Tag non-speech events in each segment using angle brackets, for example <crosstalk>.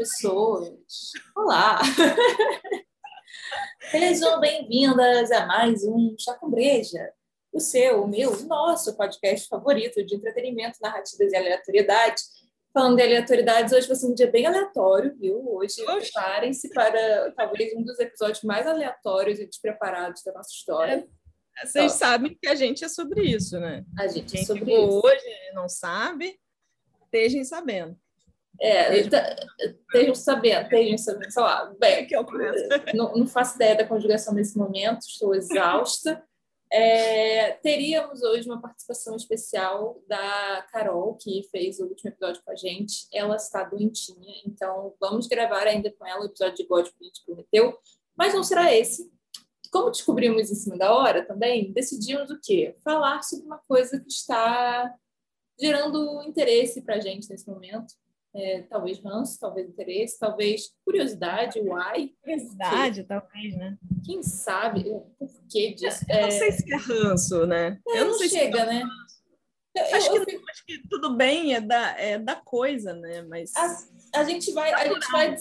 pessoas. Olá! <laughs> Sejam bem-vindas a mais um Chá com Breja, o seu, o meu, o nosso podcast favorito de entretenimento, narrativas e aleatoriedade. Falando de aleatoriedades, hoje vai ser um dia bem aleatório, viu? Hoje preparem-se para talvez um dos episódios mais aleatórios e despreparados da nossa história. É, vocês sabem que a gente é sobre isso, né? A gente Quem é sobre isso. hoje não sabe, estejam sabendo. É, Estejam- tá- sabendo, estejam sabendo, sei lá. Bem, Que eu não, não faço ideia da conjugação nesse momento, estou exausta. É, teríamos hoje uma participação especial da Carol, que fez o último episódio com a gente. Ela está doentinha, então vamos gravar ainda com ela o episódio de God que a gente prometeu, mas não será esse. Como descobrimos em cima da hora também, decidimos o quê? Falar sobre uma coisa que está gerando interesse para a gente nesse momento. É, talvez ranço, talvez interesse, talvez curiosidade, uai, Curiosidade, talvez, né? quem sabe o porquê disso. Eu não sei se é ranço, né? É, eu não sei chega, se né? Eu- Acho eu que, fico- acho que tudo bem é da, é da coisa, né? Mas a, a gente vai, a gente vai,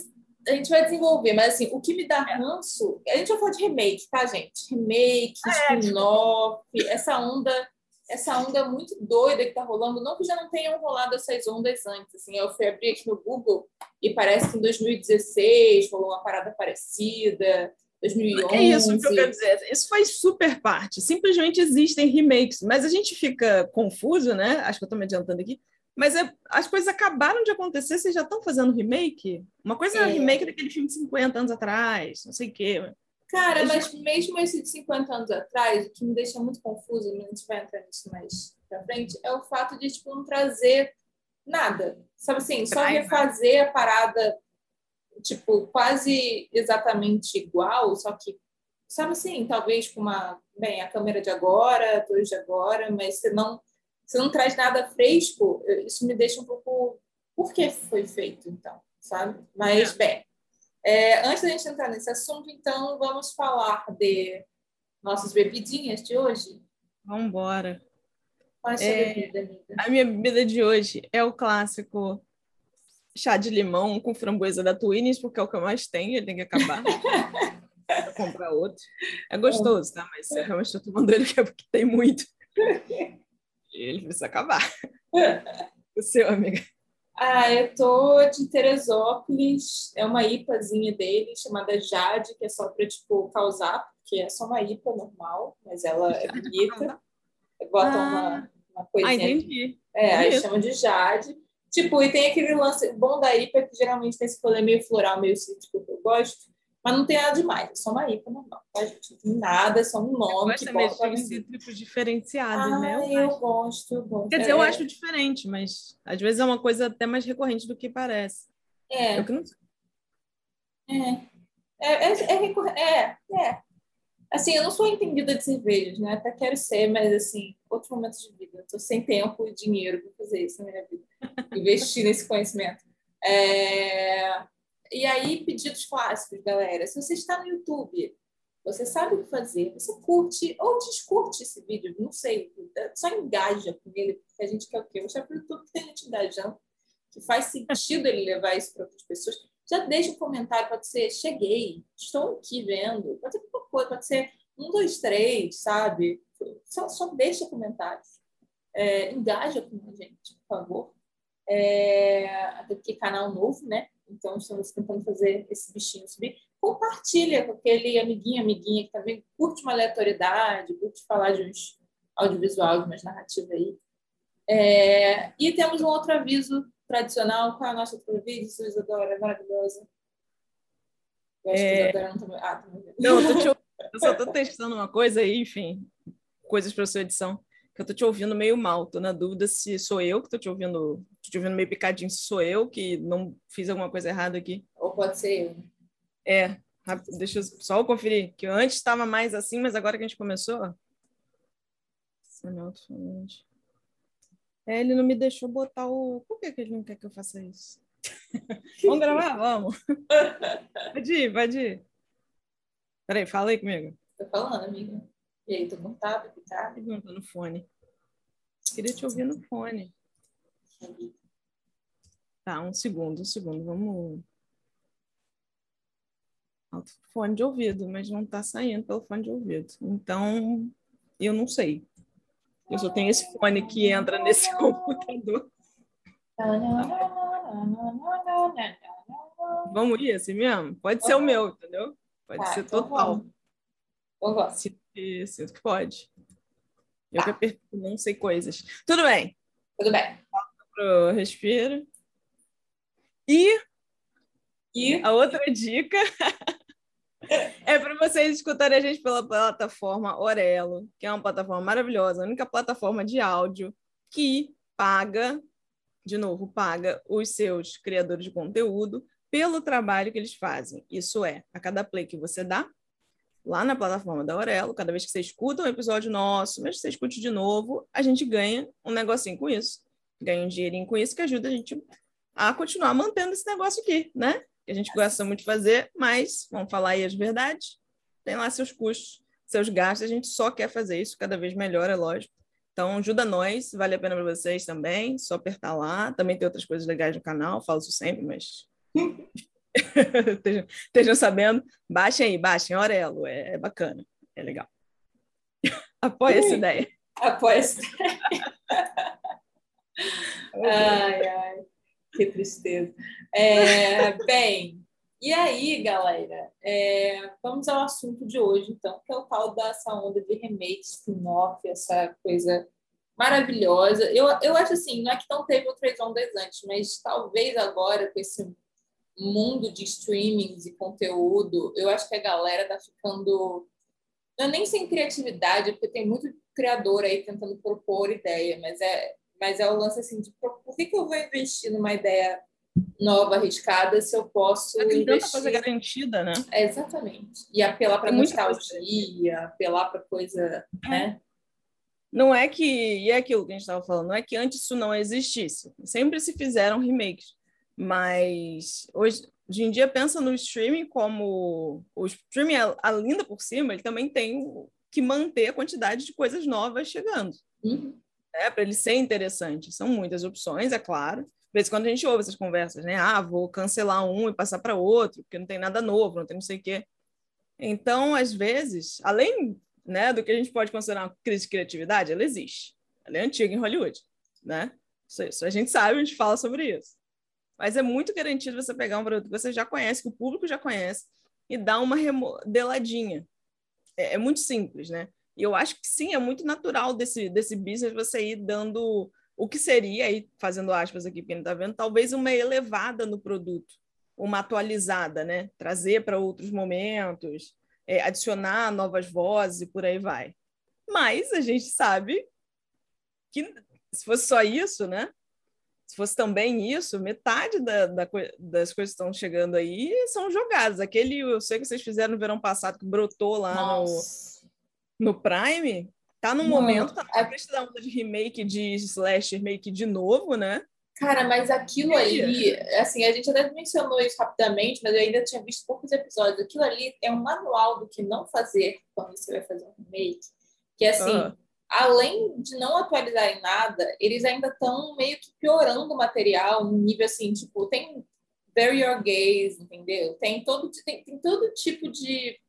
a gente vai desenvolver, mas assim, o que me É. dá ranço, a gente vai falar de remake, tá, gente? Remake, É, spin-off, essa onda, essa onda muito doida que tá rolando, não que já não tenham rolado essas ondas antes, assim, eu fui abrir aqui no Google e parece que em 2016 rolou uma parada parecida, 2011. é isso que eu quero dizer. Isso faz super parte. Simplesmente existem remakes, mas a gente fica confuso, né? Acho que eu estou me adiantando aqui. Mas é- as coisas acabaram de acontecer, vocês já estão fazendo remake? Uma coisa é, É. remake daquele filme de 50 anos atrás, não sei o quê. Cara, mas mesmo esse de 50 anos atrás, o que me deixa muito confuso, e a gente vai entrar nisso mais pra frente, é o fato de, tipo, não trazer nada. Sabe assim, só refazer a parada, tipo, quase exatamente igual, só que, sabe assim, talvez com uma, bem, a câmera de agora, atores de agora, mas você não, você não traz nada fresco, isso me deixa um pouco... Por que foi feito, então? Sabe? Mas, bem, é, antes da gente entrar nesse assunto, então, vamos falar de nossas bebidinhas de hoje. Vamos embora. Qual é a sua É. bebida, amiga? A minha bebida de hoje é o clássico chá de limão com framboesa da Twinings, porque é o que eu mais tenho, ele tem que acabar. <laughs> Vou comprar outro. É gostoso, tá? Mas eu realmente estou tomando ele que é porque tem muito. E ele precisa acabar. <laughs> O seu, amiga. Ah, eu tô de Teresópolis, é uma IPAzinha dele, chamada Jade, que é só para, tipo, causar, porque é só uma IPA normal, mas ela é <laughs> bonita. Bota uma, uma Ah, coisinha entendi. É, aí chama de Jade. Tipo, e tem aquele lance bom da IPA que geralmente tem esse rolê meio floral, meio cítrico que eu gosto, mas não tem nada demais, é só uma IPA normal, tá, gente? Nada, é só um nome que Gosta mesmo de cítricos diferenciados, Ah, né? Eu eu gosto, eu gosto. Quer dizer, eu É, acho diferente, mas às vezes é uma coisa até mais recorrente do que parece. É, Eu que não sei. é, é, é, é, recor- é, é. Assim, eu não sou entendida de cervejas, né? Até quero ser, mas assim, outros momentos de vida. Tô sem tempo e dinheiro para fazer isso na minha vida. <laughs> Investir nesse conhecimento. É, E aí, pedidos clássicos, galera. Se você está no YouTube, você sabe o que fazer, você curte ou descurte esse vídeo, não sei, só engaja com ele, porque a gente quer o quê? Mostrar para o YouTube que tem gente engajando, que faz sentido ele levar isso para outras pessoas. Já deixa um comentário, pode ser cheguei, estou aqui vendo, pode ser qualquer coisa, pode ser um, dois, três, sabe? Só, só deixa comentários. É, engaja com a gente, por favor. É, até porque canal novo, né? Então estamos tentando fazer esse bichinho subir. Compartilha com aquele amiguinho, amiguinha que também curte uma aleatoriedade, curte falar de uns audiovisuais, umas narrativas aí. É, e temos um outro aviso tradicional. Qual é a nossa outro aviso, Isadora? É maravilhosa. Eu acho que É. Isadora não tá... Ah, tá. Não, eu, te <laughs> eu só tô testando uma coisa aí, enfim, coisas para sua edição, que eu tô te ouvindo meio mal. Tô na dúvida se sou eu que tô te ouvindo, tô te ouvindo meio picadinho, se sou eu que não fiz alguma coisa errada aqui. Ou pode ser eu. É, rápido, deixa eu só eu conferir, que antes estava mais assim, mas agora que a gente começou. É, ele não me deixou botar o. Por que, que ele não quer que eu faça isso? <laughs> Vamos gravar? Vamos. <laughs> Pode ir, pode ir. Peraí, fala aí comigo. Tô falando, amiga. E aí, tô contábil, tá? Pergunta no fone. Queria te ouvir no fone. Tá, um segundo, um segundo. Vamos. fone de ouvido, mas não está saindo pelo fone de ouvido. Então, eu não sei. Eu só tenho esse fone que entra nesse <laughs> computador. Vamos ir assim mesmo? Pode ser o meu, entendeu? Pode tá, ser então Vamos. Sinto que pode. Eu tá. que não sei coisas. Tudo bem. Tudo bem. Pro respiro. E, e a outra dica <laughs> é para vocês escutarem a gente pela plataforma Orelo, que é uma plataforma maravilhosa, a única plataforma de áudio que paga, de novo, paga os seus criadores de conteúdo pelo trabalho que eles fazem. Isso é, a cada play que você dá, lá na plataforma da Aurelo, cada vez que você escuta um episódio nosso, mesmo que você escute de novo, a gente ganha um negocinho com isso. Ganha um dinheirinho com isso que ajuda a gente a continuar mantendo esse negócio aqui, né? Que a gente gosta muito de fazer, mas, vamos falar aí as verdades, tem lá seus custos, seus gastos, a gente só quer fazer isso cada vez melhor, é lógico. Então, ajuda nós, vale a pena para vocês também, só apertar lá. Também tem outras coisas legais no canal, falo isso sempre, mas <laughs> estejam, estejam, sabendo. Baixem aí, baixem Aurelo, é, é bacana, é legal. <laughs> Apoia essa ideia. Apoia essa ideia. ai, ai, que tristeza. É, bem, e aí, galera, é, vamos ao assunto de hoje, então, que é o tal dessa onda de remake, spin-off, essa coisa maravilhosa. Eu, eu acho assim, não é que não teve outras ondas antes, mas talvez agora, com esse mundo de streamings e conteúdo, eu acho que a galera tá ficando. Não é nem sem criatividade, porque tem muito criador aí tentando propor ideia, mas é, mas é o lance assim de por que, que eu vou investir numa ideia nova, arriscada, se eu posso. Tem investir... tanta coisa garantida, né? É, exatamente. E apelar para nostalgia, apelar para coisa, é. né? Não é que, e é aquilo que a gente estava falando, não é que antes isso não existisse. Sempre se fizeram remakes. Mas hoje, hoje em dia pensa no streaming como o streaming ainda por cima, ele também tem que manter a quantidade de coisas novas chegando. Uhum. É, para ele ser interessante. São muitas opções, é claro. De vez em quando a gente ouve essas conversas, né? Ah, vou cancelar um e passar para outro, porque não tem nada novo, não tem não sei o quê. Então, às vezes, além né, do que a gente pode considerar uma crise de criatividade, ela existe. Ela é antiga em Hollywood, né? Isso, isso a gente sabe, a gente fala sobre isso. Mas é muito garantido você pegar um produto que você já conhece, que o público já conhece, e dar uma remodeladinha. É, é muito simples, né? E eu acho que sim, é muito natural desse, desse business você ir dando o que seria, aí, fazendo aspas aqui, quem está vendo, talvez uma elevada no produto, uma atualizada, né? Trazer para outros momentos, é, adicionar novas vozes e por aí vai. Mas a gente sabe que se fosse só isso, né? Se fosse também isso, metade da, da, das coisas que estão chegando aí são jogadas. Aquele, eu sei que vocês fizeram no verão passado, que brotou lá no, no Prime, tá no momento, tá na frente da onda de remake de slash remake de novo, né? Cara, mas aquilo ali, assim, a gente até mencionou isso rapidamente, mas eu ainda tinha visto poucos episódios. Aquilo ali é um manual do que não fazer quando você vai fazer um remake. Que é assim, uh além de não atualizarem nada, eles ainda estão meio que piorando o material, no nível assim, tipo, tem Bury Your Gaze, entendeu? Tem todo, tem, tem todo tipo de.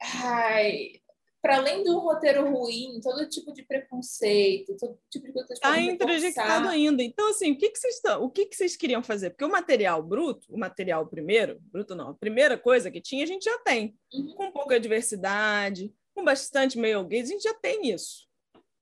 Ai, para além do roteiro ruim, todo tipo de preconceito, todo tipo de coisa Está introjectado ainda. Então, assim, o que, que vocês estão, o que, que vocês queriam fazer? Porque o material bruto, o material primeiro, bruto não, a primeira coisa que tinha, a gente já tem, uhum. com pouca diversidade, com bastante male gays, a gente já tem isso.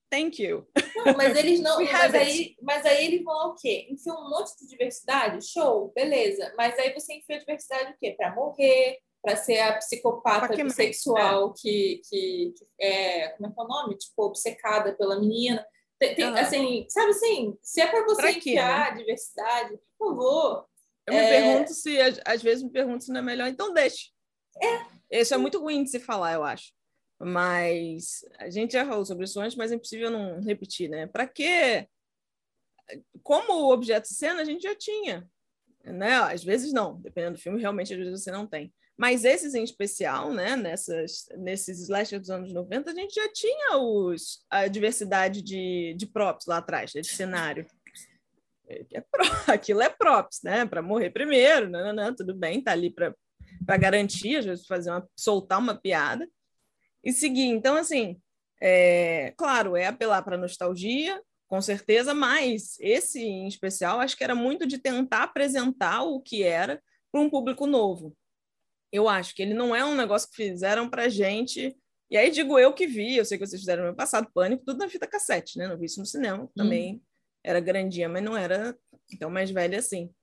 Thank you. Não, mas eles não. <laughs> mas, aí, mas aí eles vão o quê? Enfia um monte de diversidade? Show, beleza. Mas aí você enfia a diversidade o quê? Para morrer, para ser a psicopata que bissexual é. que, que, que, é. Como é que é o nome? Tipo, obcecada pela menina. Tem, tem, uhum. Assim, sabe assim, se é para você pra enfiar né? diversidade, por favor. Eu é... me pergunto se, às vezes me pergunto se não é melhor, então deixe. É. Isso é muito ruim de se falar, eu acho. Mas a gente já falou sobre isso antes, mas é impossível não repetir, né? Para quê? Como objeto de cena, a gente já tinha. Né? Às vezes não, dependendo do filme, realmente às vezes você não tem. Mas esses em especial, né, nessas, nesses slashers dos anos 90, a gente já tinha os, a diversidade de, de props lá atrás, de cenário. É, é pro, <laughs> aquilo é props, né? Para morrer primeiro, não, não, não, tudo bem, tá ali para garantir, às vezes fazer uma, soltar uma piada e seguir. Então, assim, é, claro, é apelar para nostalgia, com certeza, mas esse em especial acho que era muito de tentar apresentar o que era para um público novo. Eu acho que ele não é um negócio que fizeram para gente. E aí digo eu que vi, eu sei que vocês fizeram no ano passado, Pânico, tudo na fita cassete, né? Não vi isso no cinema, hum. também era grandinha, mas não era tão mais velha assim.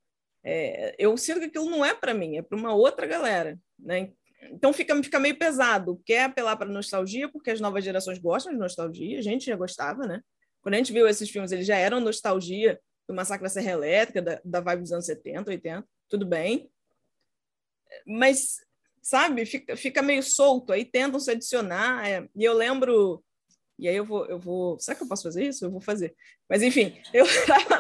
É, eu sinto que aquilo não é para mim, é para uma outra galera, né? Então fica, fica meio pesado. Quer apelar para nostalgia, porque as novas gerações gostam de nostalgia, a gente já gostava, né? Quando a gente viu esses filmes, eles já eram nostalgia do Massacre da Serra Elétrica, da, da vibe dos anos 70, 80, tudo bem. Mas, sabe, fica, fica meio solto, aí tentam se adicionar. É, e eu lembro e aí eu vou, eu vou. Será que eu posso fazer isso? Eu vou fazer. Mas enfim, eu <laughs> estava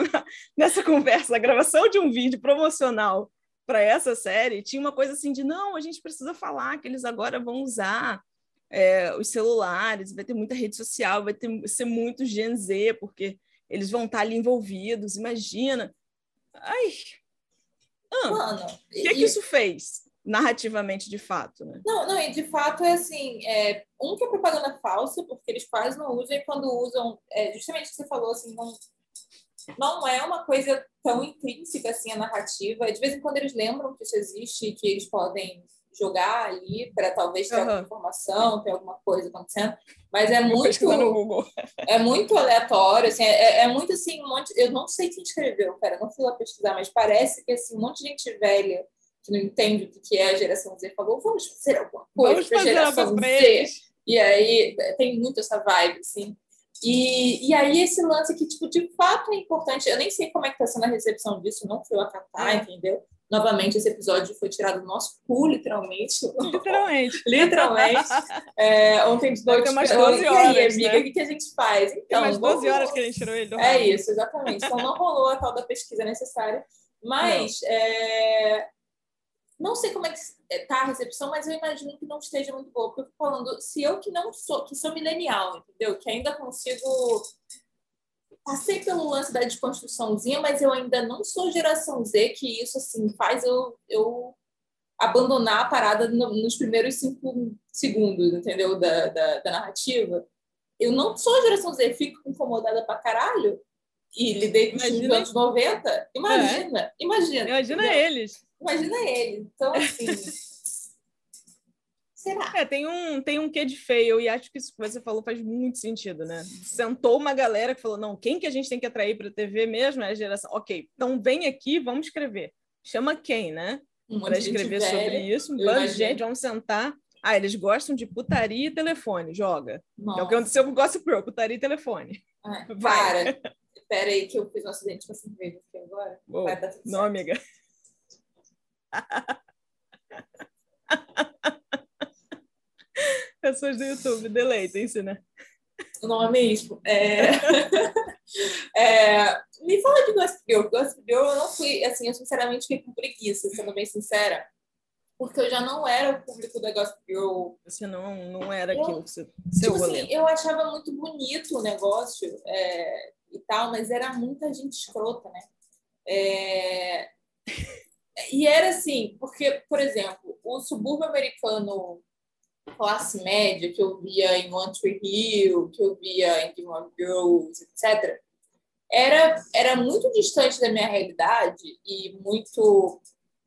nessa conversa, na gravação de um vídeo promocional para essa série, tinha uma coisa assim de não, a gente precisa falar que eles agora vão usar é, os celulares, vai ter muita rede social, vai ter ser muito Gen Z, porque eles vão estar ali envolvidos, imagina. Ai. Ah, Mano, o que, e... é que isso fez? narrativamente de fato, né? Não, não, e de fato é assim, é, um que é propaganda falsa, porque eles quase não usam, e quando usam, é, justamente o que você falou, assim, não, não é uma coisa tão intrínseca assim a narrativa. De vez em quando eles lembram que isso existe, que eles podem jogar ali para talvez ter uhum. alguma informação, ter alguma coisa acontecendo, mas é muito é muito aleatório, assim, é, é, muito assim, um monte, eu não sei quem escreveu, cara, não fui lá pesquisar, mas parece que assim, um monte de gente velha que não entende o que é a geração Z, falou, vamos fazer alguma coisa para a geração Z. E aí tem muito essa vibe, assim. E, e aí esse lance que, tipo, de fato é importante. Eu nem sei como é que está sendo a recepção disso, não fui lá catar, entendeu? Novamente, esse episódio foi tirado do nosso cu, literalmente. Literalmente. <laughs> literalmente. É, ontem de noite. Umas 12 horas. E aí, amiga, né? o que, que a gente faz? Então, Tem umas 12 horas que a gente tirou ele do É isso, exatamente. Então não rolou a tal da pesquisa necessária. <laughs> Mas é, não sei como é que está a recepção, mas eu imagino que não esteja muito boa, porque eu fico falando, se eu que não sou, que sou milenial, entendeu? Que ainda consigo. Passei pelo lance da desconstruçãozinha, mas eu ainda não sou geração Z, que isso assim faz eu, eu abandonar a parada no, nos primeiros cinco segundos, entendeu? Da, da, da, narrativa. Eu não sou geração Z, fico incomodada pra caralho e lidei com os anos 90. Imagina, é. imagina. Imagina entendeu? eles. Imagina ele. Então, assim. <laughs> será? É, tem um, tem um quê de feio, e acho que isso que você falou faz muito sentido, né? Sentou uma galera que falou: não, quem que a gente tem que atrair para a TV mesmo é a geração. Ok, então vem aqui, vamos escrever. Chama quem, né? Um para escrever sobre isso. Um bando de gente, vamos sentar. Ah, eles gostam de putaria e telefone, joga. Nossa. É o que aconteceu com o Gossip Girl, putaria e telefone. Ah, Vai. Cara, espera aí que eu fiz um acidente com a cerveja aqui agora. Vai dar tudo não, certo. amiga. <laughs> Pessoas do YouTube, deleitem-se, né? O nome é mesmo. É... <laughs> é... Me fala de Gossip Girl. Gossip Girl eu não fui, assim, eu sinceramente fiquei com preguiça, sendo bem sincera. Porque eu já não era o público da Gossip Girl. Você não, não era eu, aquilo que você... Tipo assim, eu achava muito bonito o negócio é, e tal, mas era muita gente escrota, né? É... E era assim, porque, por exemplo, o subúrbio americano classe média, que eu via em One Hill, que eu via em Game of Girls, etc., era, era muito distante da minha realidade e muito.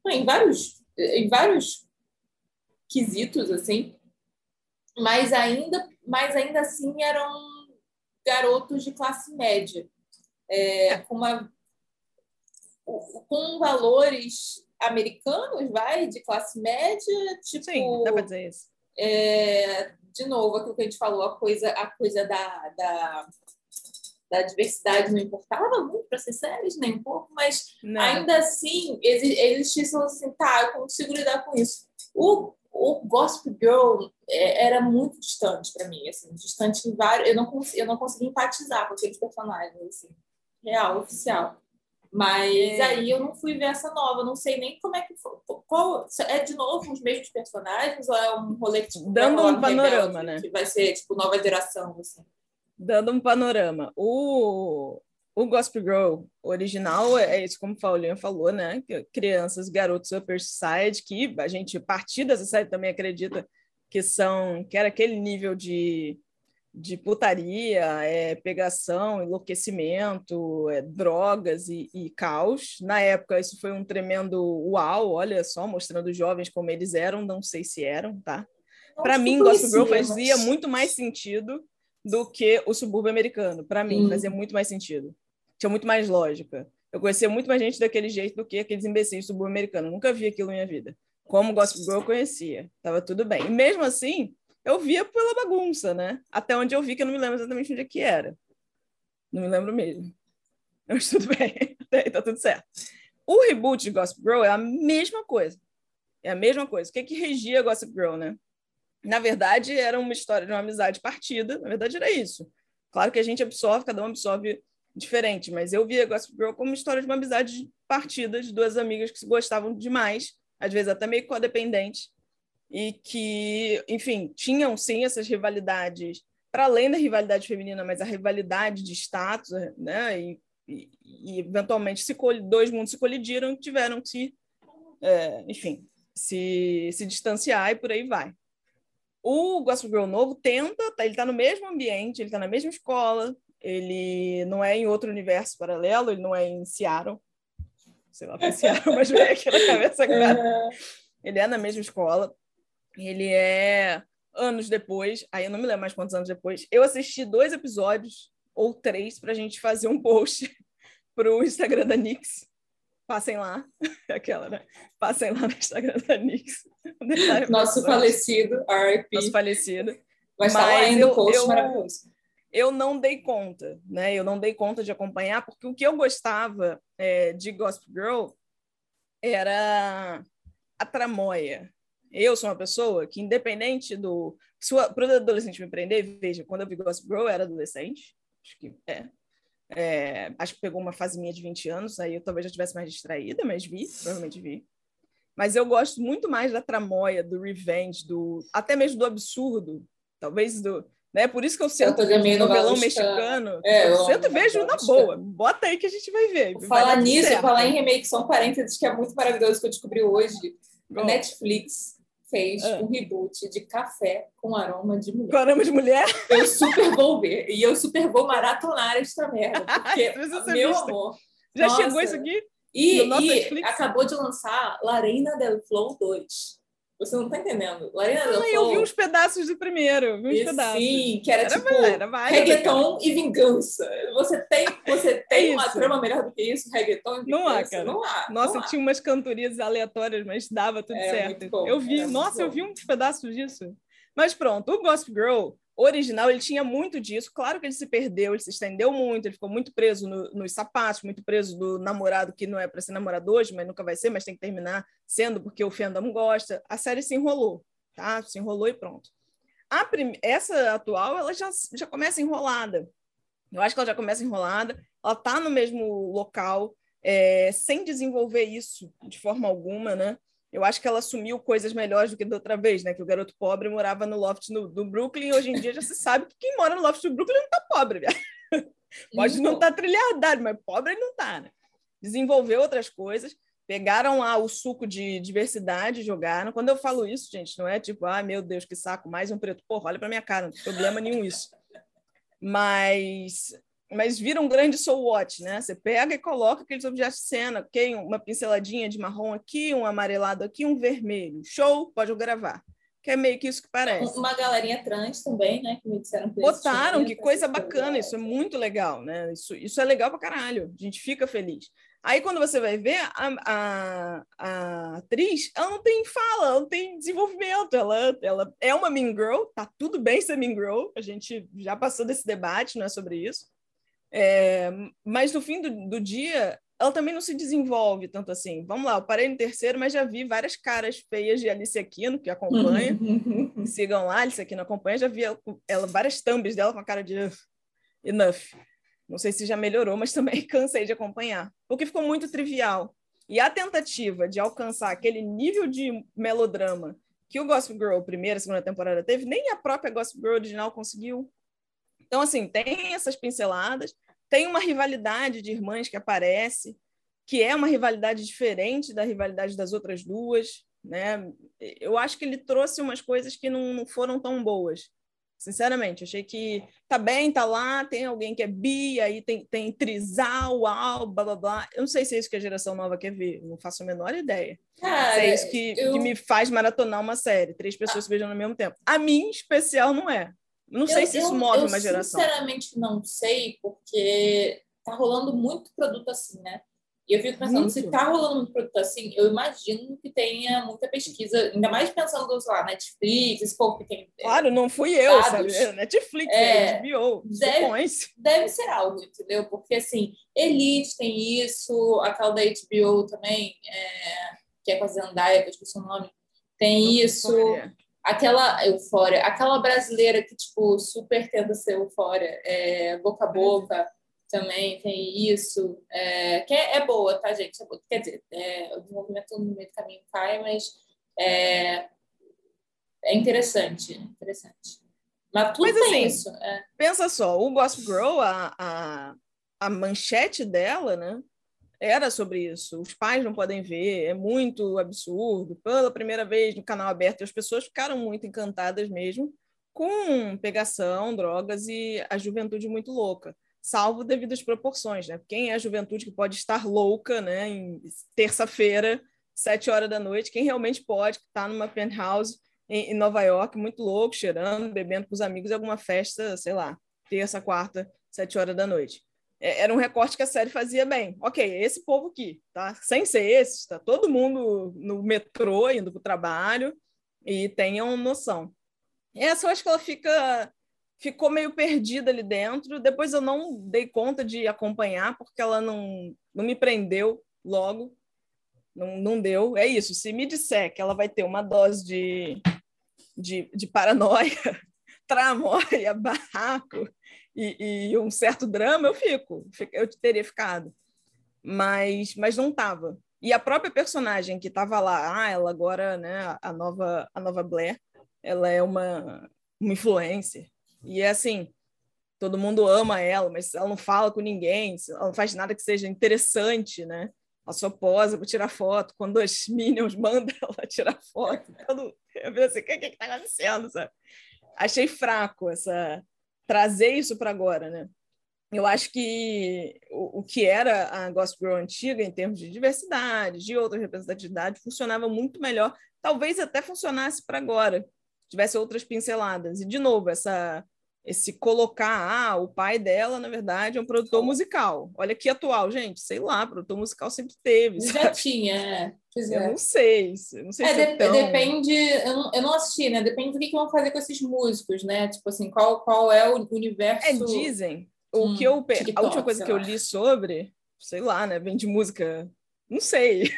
em vários, em vários quesitos, assim, mas ainda, mas ainda assim eram garotos de classe média, é, com uma com valores americanos, vai, de classe média, tipo... Sim, dá para dizer isso. É, de novo, aquilo que a gente falou, a coisa, a coisa da, da, da diversidade não importava muito para ser sérios, nem um pouco, mas não. ainda assim existisse assim, tá, eu consigo lidar com isso. O, o Gospel Girl é, era muito distante para mim, assim, distante em vários... Eu não, consegui, eu não consegui empatizar com aqueles personagens, assim, real, oficial. Mas é. aí eu não fui ver essa nova, não sei nem como é que foi. Qual, é de novo os mesmos personagens ou é um rolê que tipo, Dando um panorama, rebelde, né? Que vai ser tipo nova geração, assim. Dando um panorama. O, o Gospel Girl original é isso como o Paulinho falou, né? Crianças, garotos Upper Side, que a gente, a partir dessa série também acredita que são, que era aquele nível de, de putaria, é, pegação, enlouquecimento, é, drogas e, e, caos. Na época, isso foi um tremendo uau, olha só, mostrando os jovens como eles eram, não sei se eram, tá? Para mim, Gospel Girl fazia muito mais sentido do que o subúrbio americano. Para mim, hum. fazia muito mais sentido tinha muito mais lógica. Eu conhecia muito mais gente daquele jeito do que aqueles imbecis suburbo-americanos. Nunca vi aquilo na minha vida. Como Gospel Girl eu conhecia. Tava tudo bem. E mesmo assim, eu via pela bagunça, né? Até onde eu vi, que eu não me lembro exatamente onde é que era. Não me lembro mesmo. Mas tudo <laughs> bem. Até aí tá tudo certo. O reboot de Gospel Girl é a mesma coisa. É a mesma coisa. O que, é que regia Gossip Girl, né? Na verdade, era uma história de uma amizade partida. Na verdade, era isso. Claro que a gente absorve, cada um absorve diferente, mas eu via Gossip Girl como uma história de uma amizade partida de duas amigas que se gostavam demais, às vezes até meio codependentes, e que, enfim, tinham sim essas rivalidades, para além da rivalidade feminina, mas a rivalidade de status, né? E, e, e eventualmente se dois mundos se colidiram e tiveram que é, enfim, se, se distanciar e por aí vai. O Gospel Girl novo tenta, tá, ele está no mesmo ambiente, ele está na mesma escola, ele não é em outro universo paralelo, ele não é em Seattle. Sei lá, Seattle, <laughs> mas veio aqui na cabeça agora. Ele é na mesma escola. Ele é anos depois, aí eu não me lembro mais quantos anos depois. Eu assisti dois episódios ou três para a gente fazer um post <laughs> para o Instagram da Nix. Passem lá, <laughs> aquela, né? Passem lá no Instagram da Nix. Nosso falecido, RIP. Nosso falecido. Mas, tá lá ainda post eu, maravilhoso eu não dei conta, né? Eu não dei conta de acompanhar, porque o que eu gostava é, de Gospel Girl era a tramóia. Eu sou uma pessoa que, independente do. Para o adolescente me prender, veja, quando eu vi Gospel Girl, eu era adolescente, acho que é. é. Acho que pegou uma fase minha de 20 anos, aí eu talvez já estivesse mais distraída, mas vi, provavelmente vi. Mas eu gosto muito mais da tramóia, do revenge, do até mesmo do absurdo, talvez do, né? Por isso que eu sento no novelão mexicano. É, eu sento e vejo na boa. Bota aí que a gente vai ver. Falar nisso, certo. falar em remake, só um parênteses que é muito maravilhoso que eu descobri hoje. A Netflix fez ah. um reboot de café com aroma de mulher. Com aroma de mulher? Eu super vou ver. E eu super vou maratonar esta merda. <laughs> Porque, meu visto. amor. Já nossa. chegou isso aqui? E, e acabou de lançar Larena Del Flow 2. Você não tá entendendo. Larina ah, Del eu vi uns pedaços do primeiro. Vi uns pedaços. Sim, que era, era tipo era, reggaeton e vingança. Você tem, você <laughs> é tem é uma trama melhor do que isso? Reggaeton e vingança? Não há, cara. Não há. Nossa, não tinha há. umas cantorias aleatórias, mas dava tudo é, certo. Eu vi, nossa, eu vi uns pedaços disso. Mas pronto, o Gospel Girl original, ele tinha muito disso. Claro que ele se perdeu, ele se estendeu muito, ele ficou muito preso no, nos sapatos, muito preso do namorado que não é para ser namorado hoje, mas nunca vai ser, mas tem que terminar sendo porque o fandom gosta. A série se enrolou, tá? Se enrolou e pronto. Prim... Essa atual, ela já, já começa enrolada. Eu acho que ela já começa enrolada, ela tá no mesmo local, é, sem desenvolver isso de forma alguma, né? Eu acho que ela assumiu coisas melhores do que da outra vez, né? Que o garoto pobre morava no loft no, do Brooklyn, hoje em dia já se sabe que quem mora no loft do Brooklyn não tá pobre, né? <laughs> Pode não estar tá trilhardado, mas pobre não tá, né? Desenvolveu outras coisas, pegaram lá o suco de diversidade, jogaram. Quando eu falo isso, gente, não é tipo, ah, meu Deus, que saco, mais um preto. Porra, olha pra minha cara, não tem problema nenhum isso. Mas mas vira um grande soul watch, né? Você pega e coloca aqueles objetos de cena, ok? Uma pinceladinha de marrom aqui, um amarelado aqui, um vermelho. Show, pode gravar. Que é meio que isso que parece. Uma galerinha trans também, né? Que me disseram que Botaram, que coisa bacana, isso é muito legal, né? Isso, isso é legal pra caralho, a gente fica feliz. Aí quando você vai ver, a, a, a atriz, ela não tem fala, ela não tem desenvolvimento, ela, ela é uma mean girl, tá tudo bem ser mean girl, a gente já passou desse debate, não é sobre isso é, mas no fim do, do, dia, ela também não se desenvolve tanto assim. Vamos lá, eu parei no terceiro, mas já vi várias caras feias de Alice Aquino, que acompanha. <laughs> Sigam lá, Alice Aquino acompanha. Já vi ela, ela, várias thumbs dela com a cara de enough. Não sei se já melhorou, mas também <laughs> cansei de acompanhar. Porque ficou muito trivial. E a tentativa de alcançar aquele nível de melodrama que o Gospel Girl, primeira, segunda temporada, teve, nem a própria Gospel Girl original conseguiu. Então, assim, tem essas pinceladas, tem uma rivalidade de irmãs que aparece, que é uma rivalidade diferente da rivalidade das outras duas, né? Eu acho que ele trouxe umas coisas que não, não foram tão boas. Sinceramente, achei que tá bem, tá lá, tem alguém que é bi, aí tem, tem trisal, uau, blá blá blá. Eu não sei se é isso que a geração nova quer ver, não faço a menor ideia. Cara, é isso que, eu... que me faz maratonar uma série, três pessoas ah. se beijando ao mesmo tempo. A mim, especial, não é. Não eu, sei se isso move eu, uma geração. Sinceramente, não sei, porque tá rolando muito produto assim, né? E eu fico pensando, muito. se tá rolando um produto assim, eu imagino que tenha muita pesquisa, ainda mais pensando, sei lá, Netflix, esse povo que tem. É, claro, não fui eu, dados. sabe? Netflix, é, HBO, deve, deve ser algo, entendeu? Porque, assim, Elite tem isso, aquela da HBO também, é, que é com a Zendaya, que eu esqueci o nome, tem isso. Aquela Eufória, aquela brasileira que, tipo, super tenta ser Eufória, é, boca a boca também tem isso, é, que é, é, boa, tá, gente? É boa. Quer dizer, é, o desenvolvimento no meio do caminho cai, mas é, é interessante, interessante. Mas tudo mas, assim, isso. É. Pensa só, o Gossip Girl, a, a, a manchete dela, né? Era sobre isso. Os pais não podem ver, é muito absurdo. Pela primeira vez no canal aberto, as pessoas ficaram muito encantadas mesmo com pegação, drogas e a juventude muito louca salvo devido às proporções, né? Quem é a juventude que pode estar louca, né, em terça-feira, sete horas da noite, quem realmente pode, estar tá numa penthouse em, Nova York, muito louco, cheirando, bebendo com os amigos alguma festa, sei lá, terça, quarta, sete horas da noite. É, era um recorte que a série fazia bem. Ok, esse povo aqui, tá? Sem ser esse, está todo mundo no metrô indo para o trabalho e tenham noção. Essa eu acho que ela fica ficou meio perdida ali dentro. Depois eu não dei conta de acompanhar, porque ela não, não me prendeu logo. Não, não deu. É isso. Se me disser que ela vai ter uma dose de, de, de paranoia, <laughs> tramóia, barraco e, e, um certo drama, eu fico. Eu teria ficado. Mas, mas não estava. E a própria personagem que estava lá, ah, ela agora, né, a nova, a nova Blair, ela é uma, uma influencer e é assim, todo mundo ama ela, mas ela não fala com ninguém, ela não faz nada que seja interessante, né? Ela só posa para tirar foto. Quando as <laughs> Minions mandam ela tirar foto, eu, eu pensei, o que está acontecendo? Sabe? Achei fraco essa trazer isso para agora, né? Eu acho que o, que era a Gospel Girl antiga, em termos de diversidade, de outra representatividade, funcionava muito melhor. Talvez até funcionasse para agora, tivesse outras pinceladas. E, de novo, essa esse colocar, ah, o pai dela, na verdade, é um produtor musical. Olha que atual, gente, sei lá, produtor musical sempre teve. Sabe? Já tinha, é. Pois eu é. não sei, não sei é, se é de, tão... Depende, eu não, eu não assisti, né? Depende do que, que vão fazer com esses músicos, né? Tipo assim, qual, qual é o universo... É, dizem. O hum, que eu... TikTok, a última coisa que lá. eu li sobre, sei lá, né? Vem de música... Não sei.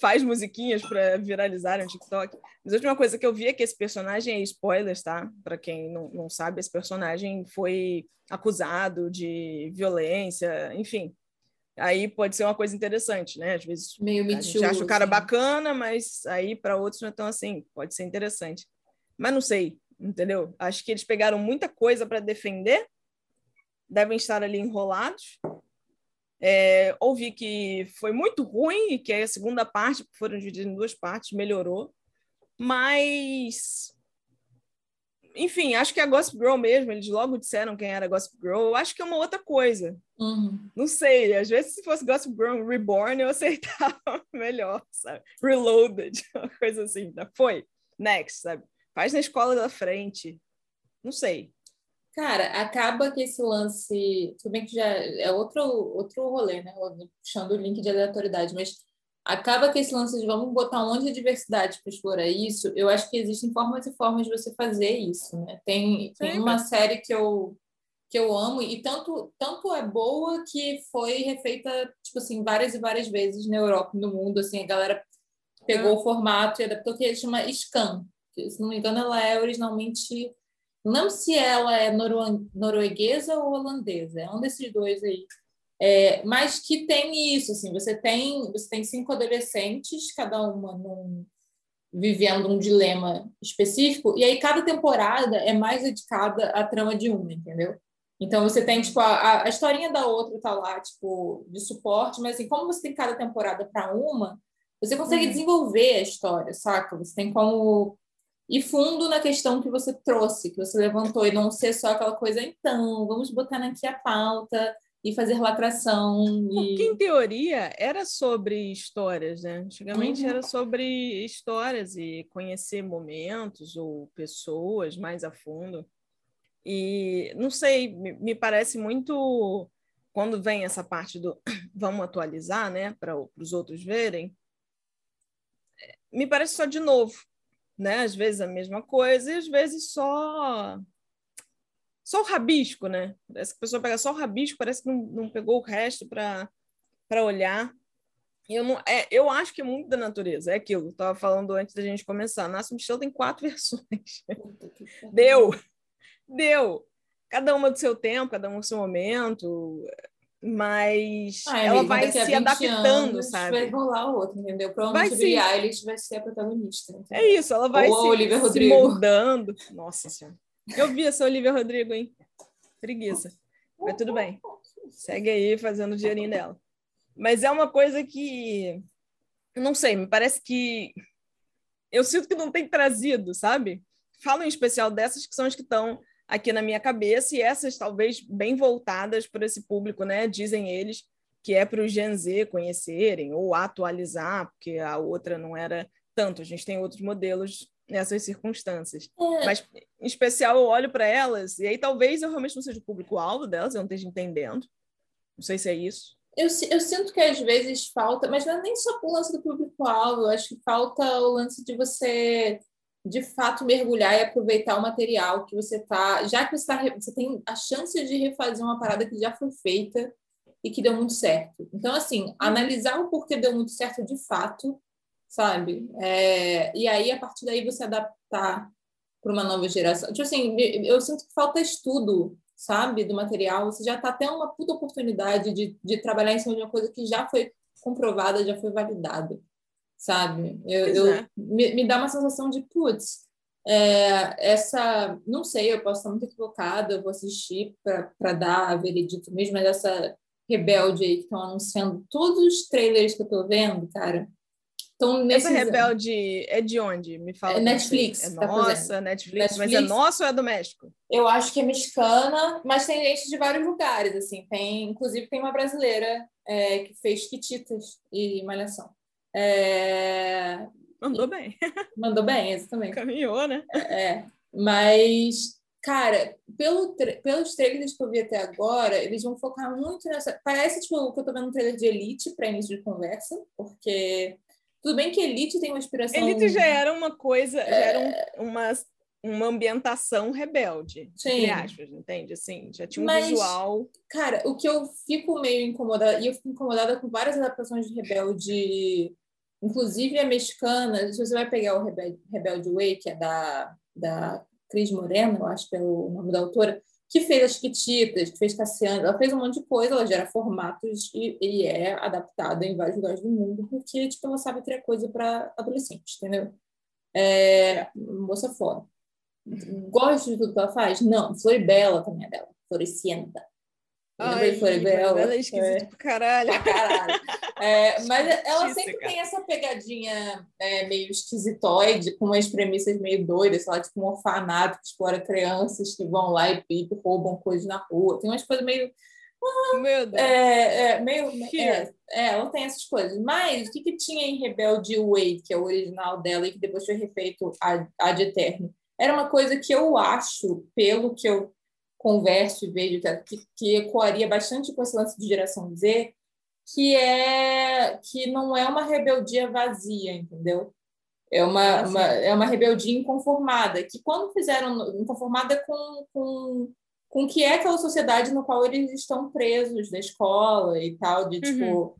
Faz musiquinhas para viralizar no TikTok. Mas a última coisa que eu vi é que esse personagem é spoilers, tá? Para quem não, não sabe, esse personagem foi acusado de violência, enfim. Aí pode ser uma coisa interessante, né? Às vezes Meio a gente acha o cara assim. bacana, mas aí para outros não é tão assim. Pode ser interessante. Mas não sei, entendeu? Acho que eles pegaram muita coisa para defender, devem estar ali enrolados, é, ouvi que foi muito ruim e que a segunda parte, que foram divididas em duas partes, melhorou. Mas, enfim, acho que a Gossip Girl mesmo, eles logo disseram quem era Gossip Girl. Eu acho que é uma outra coisa. Uhum. Não sei, às vezes se fosse Gossip Girl Reborn, eu aceitava <laughs> melhor, sabe? Reloaded, <laughs> uma coisa assim. Foi, next, sabe? Faz na escola da frente. Não sei. Cara, acaba que esse lance. Tudo bem que já é outro, outro rolê, né? Puxando o link de aleatoriedade, mas acaba que esse lance de vamos botar um monte de diversidade para explorar isso. Eu acho que existem formas e formas de você fazer isso, né? Tem, tem uma série que eu que eu amo e tanto tanto é boa que foi refeita tipo assim várias e várias vezes na Europa no mundo assim a galera pegou ah. o formato e adaptou que chama Scan que, se não me engano ela é originalmente não se ela é norueguesa ou holandesa, é um desses dois aí. É, mas que tem isso, assim, você tem, você tem cinco adolescentes, cada uma num, vivendo um dilema específico, e aí cada temporada é mais dedicada à trama de uma, entendeu? Então você tem tipo a, a historinha da outra tá lá, tipo, de suporte, mas assim, como você tem cada temporada para uma, você consegue uhum. desenvolver a história, saca? Você tem como ir fundo na questão que você trouxe, que você levantou, e não ser só aquela coisa, então, vamos botar aqui a pauta e fazer lacração. E... Porque, em teoria, era sobre histórias, né? Antigamente uhum. era sobre histórias e conhecer momentos ou pessoas mais a fundo. E não sei, me parece muito quando vem essa parte do <clears throat> vamos atualizar, né, para os outros verem, me parece só de novo, né? Às vezes a mesma coisa e às vezes só só o rabisco, né? Parece que a pessoa pega só o rabisco, parece que não, não pegou o resto para para olhar. Eu, não, é, eu acho que é muito da natureza, é aquilo, estava falando antes da gente começar. Nasce Michel tem quatro <laughs> versões. Deu! deu. Cada uma do seu tempo, cada um do seu momento, mas ela vai se adaptando, anos, sabe? Vai rolar o outro, entendeu? Provavelmente vai a Eilish vai ser a protagonista. Entendeu? É isso, ela vai Ou se, se moldando. Nossa Senhora. Eu vi essa Olivia Rodrigo, hein? Preguiça. Mas tudo bem. Segue aí fazendo o dinheirinho dela. Mas é uma coisa que, não sei, me parece que eu sinto que não tem trazido, sabe? Falo em especial dessas que são as que estão aqui na minha cabeça, e essas talvez bem voltadas para esse público, né? Dizem eles que é para o Gen Z conhecerem ou atualizar, porque a outra não era tanto. A gente tem outros modelos nessas circunstâncias. É. Mas, em especial, eu olho para elas, e aí talvez eu realmente não seja o público-alvo delas, eu não esteja entendendo. Não sei se é isso. Eu, eu sinto que às vezes falta, mas não é nem só o lance do público-alvo, acho que falta o lance de você de fato mergulhar e aproveitar o material que você tá, já que você, tá, você tem a chance de refazer uma parada que já foi feita e que deu muito certo. Então, assim, analisar o porquê deu muito certo de fato, sabe? É, e aí, a partir daí, você adaptar para uma nova geração. Tipo assim, eu sinto que falta estudo, sabe, do material. Você já está tendo uma puta oportunidade de, de trabalhar em cima de uma coisa que já foi comprovada, já foi validada sabe? Eu, eu é. me, me, dá uma sensação de, putz, é, essa, não sei, eu posso estar muito equivocada, eu vou assistir para dar a veredito mesmo, mas essa rebelde aí que estão anunciando todos os trailers que eu estou vendo, cara. Então, Essa rebelde é de onde? Me fala. É Netflix. É tá nossa, Netflix, Netflix, mas é nossa ou é do México? Eu acho que é mexicana, mas tem gente de vários lugares, assim. Tem, inclusive tem uma brasileira é, que fez Quititas e Malhação. É... Mandou bem. <laughs> Mandou bem, exatamente. Caminhou, né? É, mas, cara, pelo tra... pelos trailers que eu vi até agora, eles vão focar muito nessa. Parece tipo o que eu tô vendo no trailer de Elite para início de conversa, porque tudo bem que Elite tem uma inspiração. Elite já era uma coisa, é... já era um, uma, uma ambientação rebelde, Sim. aspas, entende? Assim, já tinha um Mas, visual. Cara, o que eu fico meio incomodada, e eu fico incomodada com várias adaptações de rebelde Inclusive a mexicana, se você vai pegar o Rebelde, Way, que é da, da Cris Moreno, eu acho que é o nome da autora, que fez as Chiquititas, que fez Cassiano, ela fez um monte de coisa, ela gera formatos e, e é adaptada em vários lugares do mundo, porque tipo, ela sabe criar coisa para adolescentes, entendeu? É, moça foda. Gosto de tudo que ela faz? Não, Floribela também é dela, Floricienta. Ai, Floribela. Ela é esquisita é. pro caralho. caralho. É, <laughs> mas ela sempre tem essa pegadinha é, meio esquisitoide, com umas premissas meio doidas, sei lá, tipo um orfanato que explora crianças que vão lá e, e roubam coisas na rua. Tem umas coisas meio. Ah, Meu Deus. É, é, meio, é, é, ela tem essas coisas. Mas o que, que tinha em Rebelde Way, que é o original dela e que depois foi refeito a de eterno? Era uma coisa que eu acho, pelo que eu converso e vejo que, que ecoaria bastante com esse lance de geração Z, que é que não é uma rebeldia vazia, entendeu? É uma, uma, é uma rebeldia inconformada, que quando fizeram inconformada com, com, com o que é aquela sociedade no qual eles estão presos da escola e tal, de tipo, uhum.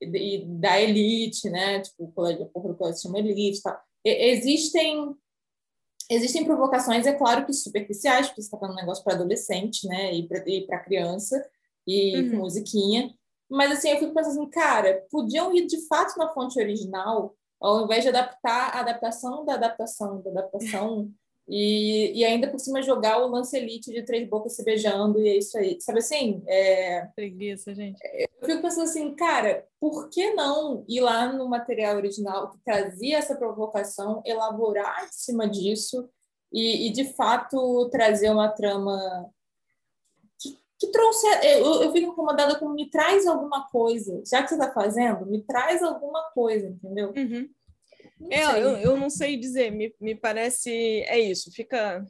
e, da elite, né? Tipo, o colégio, o colégio chama elite tal. E, existem Existem provocações, é claro que superficiais, porque você está falando um negócio para adolescente, né? E para criança, e uhum. com musiquinha. Mas assim, eu fico pensando assim, cara, podiam ir de fato na fonte original, ao invés de adaptar a adaptação da adaptação da adaptação E, e ainda por cima jogar o lance elite de três bocas se beijando, e é isso aí. Sabe assim? É... Preguiça, gente. Eu fico pensando assim, cara, por que não ir lá no material original que trazia essa provocação, elaborar em cima disso e, e de fato trazer uma trama que, que trouxe. Eu, eu fico incomodada com me traz alguma coisa. Já que você está fazendo, me traz alguma coisa, entendeu? Uhum. É, eu, eu não sei dizer, me, me parece. É isso, fica.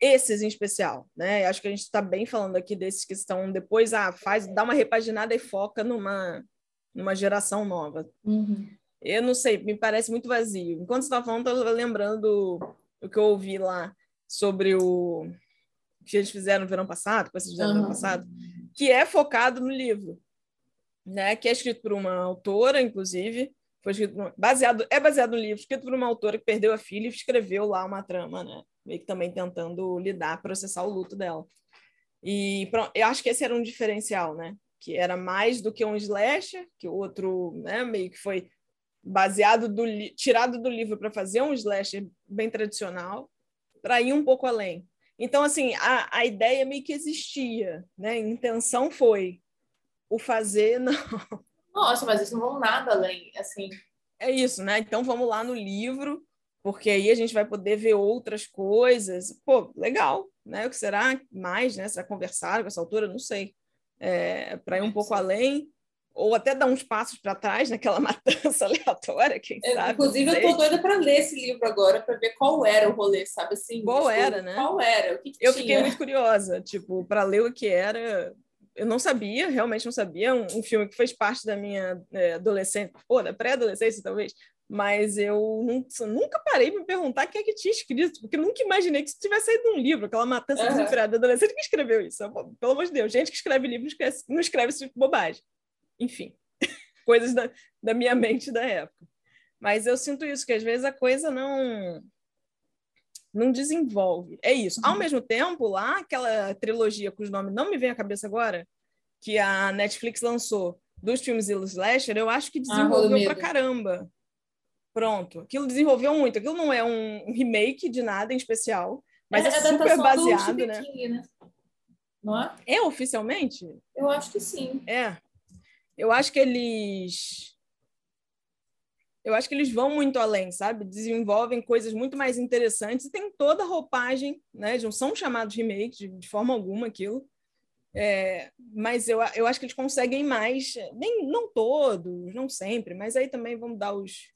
Esses em especial, né? Acho que a gente está bem falando aqui desses que estão depois, ah, faz, dá uma repaginada e foca numa, numa geração nova. Uhum. Eu não sei, me parece muito vazio. Enquanto você estava falando, eu estava lembrando o que eu ouvi lá sobre o que eles fizeram no verão passado, que vocês fizeram no verão passado, que é focado no livro, né? Que é escrito por uma autora, inclusive, foi escrito baseado é baseado no livro escrito por uma autora que perdeu a filha e escreveu lá uma trama, né? Meio que também tentando lidar, processar o luto dela. E pronto, eu acho que esse era um diferencial, né? Que era mais do que um slasher, que o outro, né, meio que foi baseado do tirado do livro para fazer um slasher bem tradicional, para ir um pouco além. Então, assim, a, a ideia meio que existia, né? A intenção foi o fazer <laughs> não nossa, mas isso não vão nada além, assim. É isso, né? Então vamos lá no livro, porque aí a gente vai poder ver outras coisas. Pô, legal, né? O que será mais, né? Será conversar com essa altura? Não sei. É, para ir um pouco além, ou até dar uns passos para trás naquela <laughs> matança aleatória, quem é, sabe. Inclusive, eu tô doida para ler esse livro agora, para ver qual era o rolê, sabe assim? Qual tipo, era, né? Qual era? O que, que eu tinha? fiquei muito curiosa, tipo, para ler o que era eu não sabia, realmente não sabia, um, um filme que fez parte da minha é, adolescência, ou da pré-adolescência talvez, mas eu nunca, nunca parei para me perguntar quem é que tinha escrito, porque eu nunca imaginei que isso tivesse saído de um livro, aquela matança uhum. desenfreada adolescente que escreveu isso. Pelo amor de Deus, gente que escreve livro não escreve, não escreve esse tipo de bobagem. Enfim, <laughs> coisas da, da minha mente da época. Mas eu sinto isso, que às vezes a coisa não não desenvolve. É isso. Ao uhum. mesmo tempo, lá, aquela trilogia cujo nome não me vem à cabeça agora, que a Netflix lançou dos filmes Illu Slasher, eu acho que ah, desenvolveu ah, pra caramba. Pronto. Aquilo desenvolveu muito. Aquilo não é um remake de nada em especial, mas é, é super baseado, né? King, né? Não é? É oficialmente? Eu acho que sim. É. Eu acho que eles eu acho que eles vão muito além, sabe? Desenvolvem coisas muito mais interessantes e tem toda a roupagem, né? Não são chamados remakes de, de forma alguma aquilo. É, mas eu, eu acho que eles conseguem mais, nem não todos, não sempre, mas aí também vamos dar os.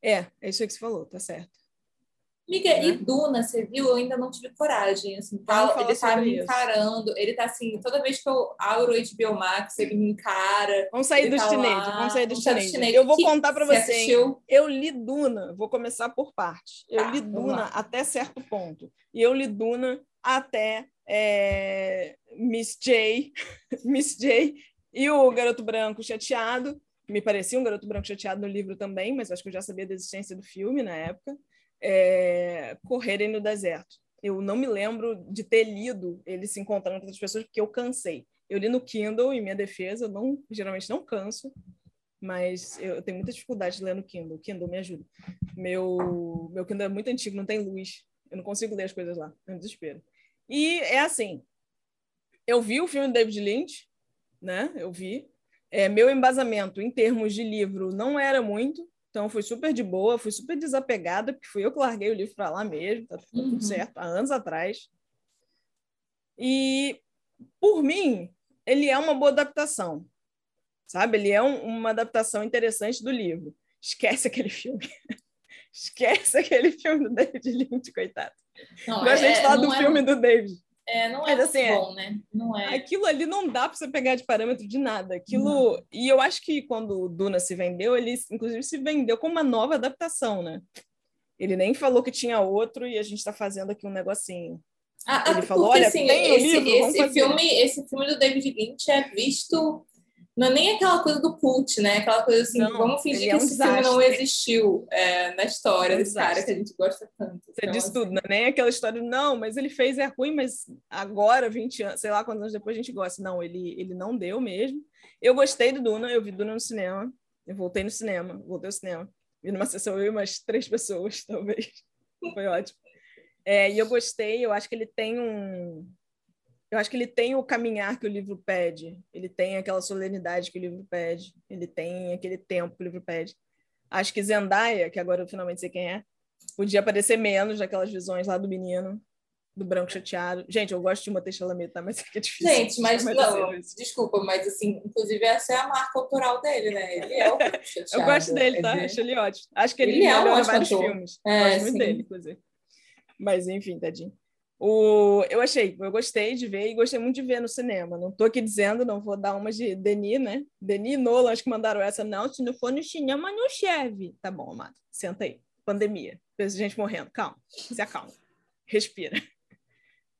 É, é isso que você falou, tá certo. Amiga, né? e Duna, você viu? Eu ainda não tive coragem. Assim, tá, ele tá me encarando. Isso. Ele tá assim, toda vez que eu abro o HBO Max, ele me encara. Vamos sair do tá chinês, vamos sair do chinês. Eu vou que contar para você. Assistiu? Eu li Duna, vou começar por parte. Eu tá, li Duna até certo ponto. E eu li Duna até é, Miss J, <laughs> Miss J e o Garoto Branco Chateado. Me parecia um Garoto Branco Chateado no livro também, mas acho que eu já sabia da existência do filme na época é, correrem no deserto. Eu não me lembro de ter lido ele se encontrando com outras pessoas, porque eu cansei. Eu li no Kindle, em minha defesa, eu não, geralmente não canso, mas eu tenho muita dificuldade de ler no Kindle. O Kindle me ajuda. Meu, meu Kindle é muito antigo, não tem luz. Eu não consigo ler as coisas lá, é um desespero. E é assim, eu vi o filme do David Lynch, né? Eu vi. É, meu embasamento em termos de livro não era muito, então, fui super de boa, fui super desapegada, porque fui eu que larguei o livro para lá mesmo, tá tudo uhum. certo, há anos atrás. E, por mim, ele é uma boa adaptação, sabe? Ele é um, uma adaptação interessante do livro. Esquece aquele filme. <laughs> Esquece aquele filme do David Lynch, coitado. Não, Gosto é, de falar do é... filme do David. É, não é Mas, assim, é bom, né? Não é. Aquilo ali não dá para você pegar de parâmetro de nada. Aquilo. Não. E eu acho que quando o Duna se vendeu, ele inclusive se vendeu como uma nova adaptação, né? Ele nem falou que tinha outro e a gente está fazendo aqui um negocinho. Ah, ele falou, porque, olha, assim, tem esse, livro, esse filme, esse filme do David Lynch é visto não é nem aquela coisa do cult, né? Aquela coisa assim, não, vamos fingir que é um esse desastre. filme não existiu é, na história é um desse desastre. cara que a gente gosta tanto. Você então, diz assim... tudo, não é nem aquela história, não, mas ele fez é ruim, mas agora, 20 anos, sei lá quantos anos depois a gente gosta. Não, ele, ele não deu mesmo. Eu gostei do Duna, eu vi Duna no cinema, eu voltei no cinema, voltei ao cinema. Vi numa sessão eu e umas três pessoas, <laughs> talvez. Foi ótimo. É, e eu gostei, eu acho que ele tem um. Eu acho que ele tem o caminhar que o livro pede, ele tem aquela solenidade que o livro pede, ele tem aquele tempo que o livro pede. Acho que Zendaya, que agora eu finalmente sei quem é, podia aparecer menos naquelas visões lá do menino, do branco chateado. Gente, eu gosto de uma Chalamet, tá? Mas é difícil. Gente, mas não, desculpa, mas assim, inclusive essa é a marca autoral dele, né? Ele é o branco chateado. <laughs> eu gosto dele, tá? É Acho ele ótimo. Acho que ele, ele é um vários ator. filmes. É, gosto muito sim. dele, inclusive. Mas enfim, tadinho. O, eu achei, eu gostei de ver e gostei muito de ver no cinema. Não estou aqui dizendo, não vou dar uma de Denis, né? Denis e Nolan, acho que mandaram essa. Não, se não for no cinema, não cheve. Tá bom, amado. Senta aí. Pandemia. Gente morrendo. Calma. Se acalma. Respira.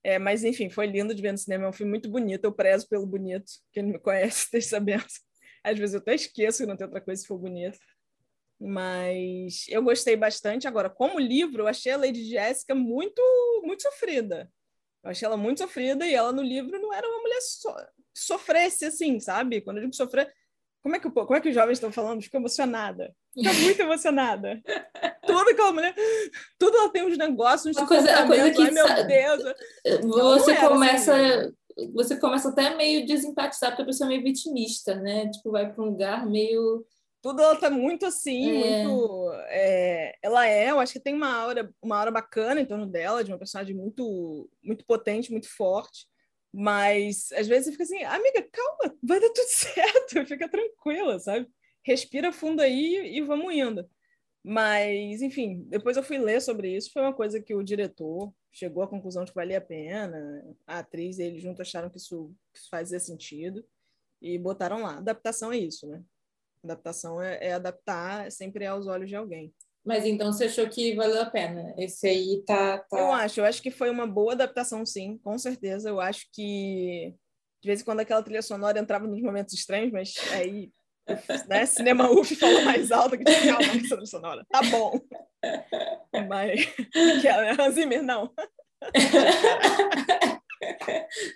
É, mas, enfim, foi lindo de ver no cinema. É um filme muito bonito. Eu prezo pelo bonito. Quem não me conhece, <laughs> esteja sabendo. Às vezes eu até esqueço que não tem outra coisa se for bonito. Mas eu gostei bastante. Agora, como livro, eu achei a Lady Jessica muito, muito sofrida. Eu achei ela muito sofrida e ela no livro não era uma mulher so sofresse assim, sabe? Quando eu digo sofrer, como é que, como é que os jovens estão falando? Fico emocionada. Fico <laughs> muito emocionada. Tudo aquela mulher, tudo ela tem uns negócios, uns coisa, a coisa que ai meu Deus. Você começa assim. você começa até meio desempatizar porque a pessoa é meio vitimista, né? Tipo, vai para um lugar meio tudo ela tá muito assim, é. muito. É, ela é, eu acho que tem uma aura, uma aura bacana em torno dela, de uma personagem muito, muito potente, muito forte. Mas às vezes fica assim, amiga, calma, vai dar tudo <laughs> certo, fica tranquila, sabe? Respira fundo aí e vamos indo. Mas, enfim, depois eu fui ler sobre isso, foi uma coisa que o diretor chegou à conclusão de que valia a pena, a atriz e ele juntos acharam que isso, que isso fazia sentido e botaram lá. Adaptação é isso, né? Adaptação é, é adaptar sempre aos olhos de alguém. Mas então você achou que valeu a pena? Esse aí tá, tá, Eu acho, eu acho que foi uma boa adaptação, sim, com certeza. Eu acho que de vez em quando aquela trilha sonora entrava nos momentos estranhos, mas aí né, Cinema UF falou mais alto que tinha calma trilha sonora. Tá bom. <laughs> Mas é Zimmer, não. <laughs>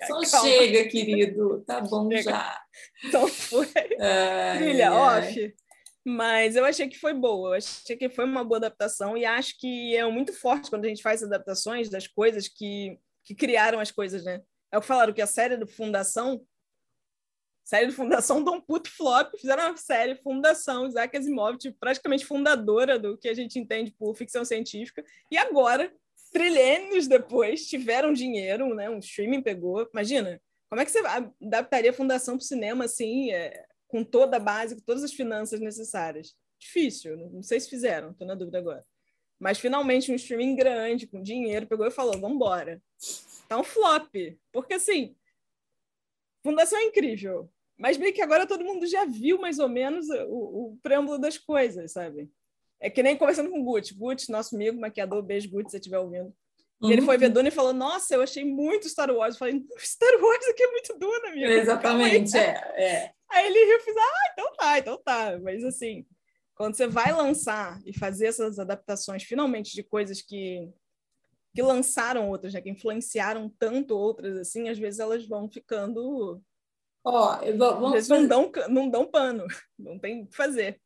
Só <laughs> Calma. chega, querido. Tá bom chega. já. Então foi ai, trilha ai. off. Mas eu achei que foi boa, eu achei que foi uma boa adaptação e acho que é muito forte quando a gente faz adaptações das coisas que, que criaram as coisas, né? É o que falaram que a série do Fundação, série do Fundação dá um puto flop, fizeram uma série Fundação, Isaac Asimov, tipo, praticamente fundadora do que a gente entende por ficção científica, e agora trilênios depois tiveram dinheiro, né? Um streaming pegou. Imagina, como é que você adaptaria a fundação para o cinema assim, é, com toda a base, com todas as finanças necessárias? Difícil, não sei se fizeram, estou na dúvida agora. Mas finalmente um streaming grande, com dinheiro, pegou e falou: vamos embora. Tá um flop. Porque assim, fundação é incrível. Mas meio que agora todo mundo já viu mais ou menos o, o preâmbulo das coisas, sabe? É que nem conversando com o Guts. Guts, nosso amigo, maquiador, beijo, Guts, se você estiver ouvindo. Uhum. Ele foi ver Duna e falou: Nossa, eu achei muito Star Wars. Eu falei: Star Wars aqui é muito Duna, amigo. Exatamente, é, é. Aí ele riu e fez: Ah, então tá, então tá. Mas assim, quando você vai lançar e fazer essas adaptações, finalmente, de coisas que, que lançaram outras, né, que influenciaram tanto outras, assim, às vezes elas vão ficando. Ó, oh, vou, às vezes não dão, não dão pano, <laughs> não tem o que fazer.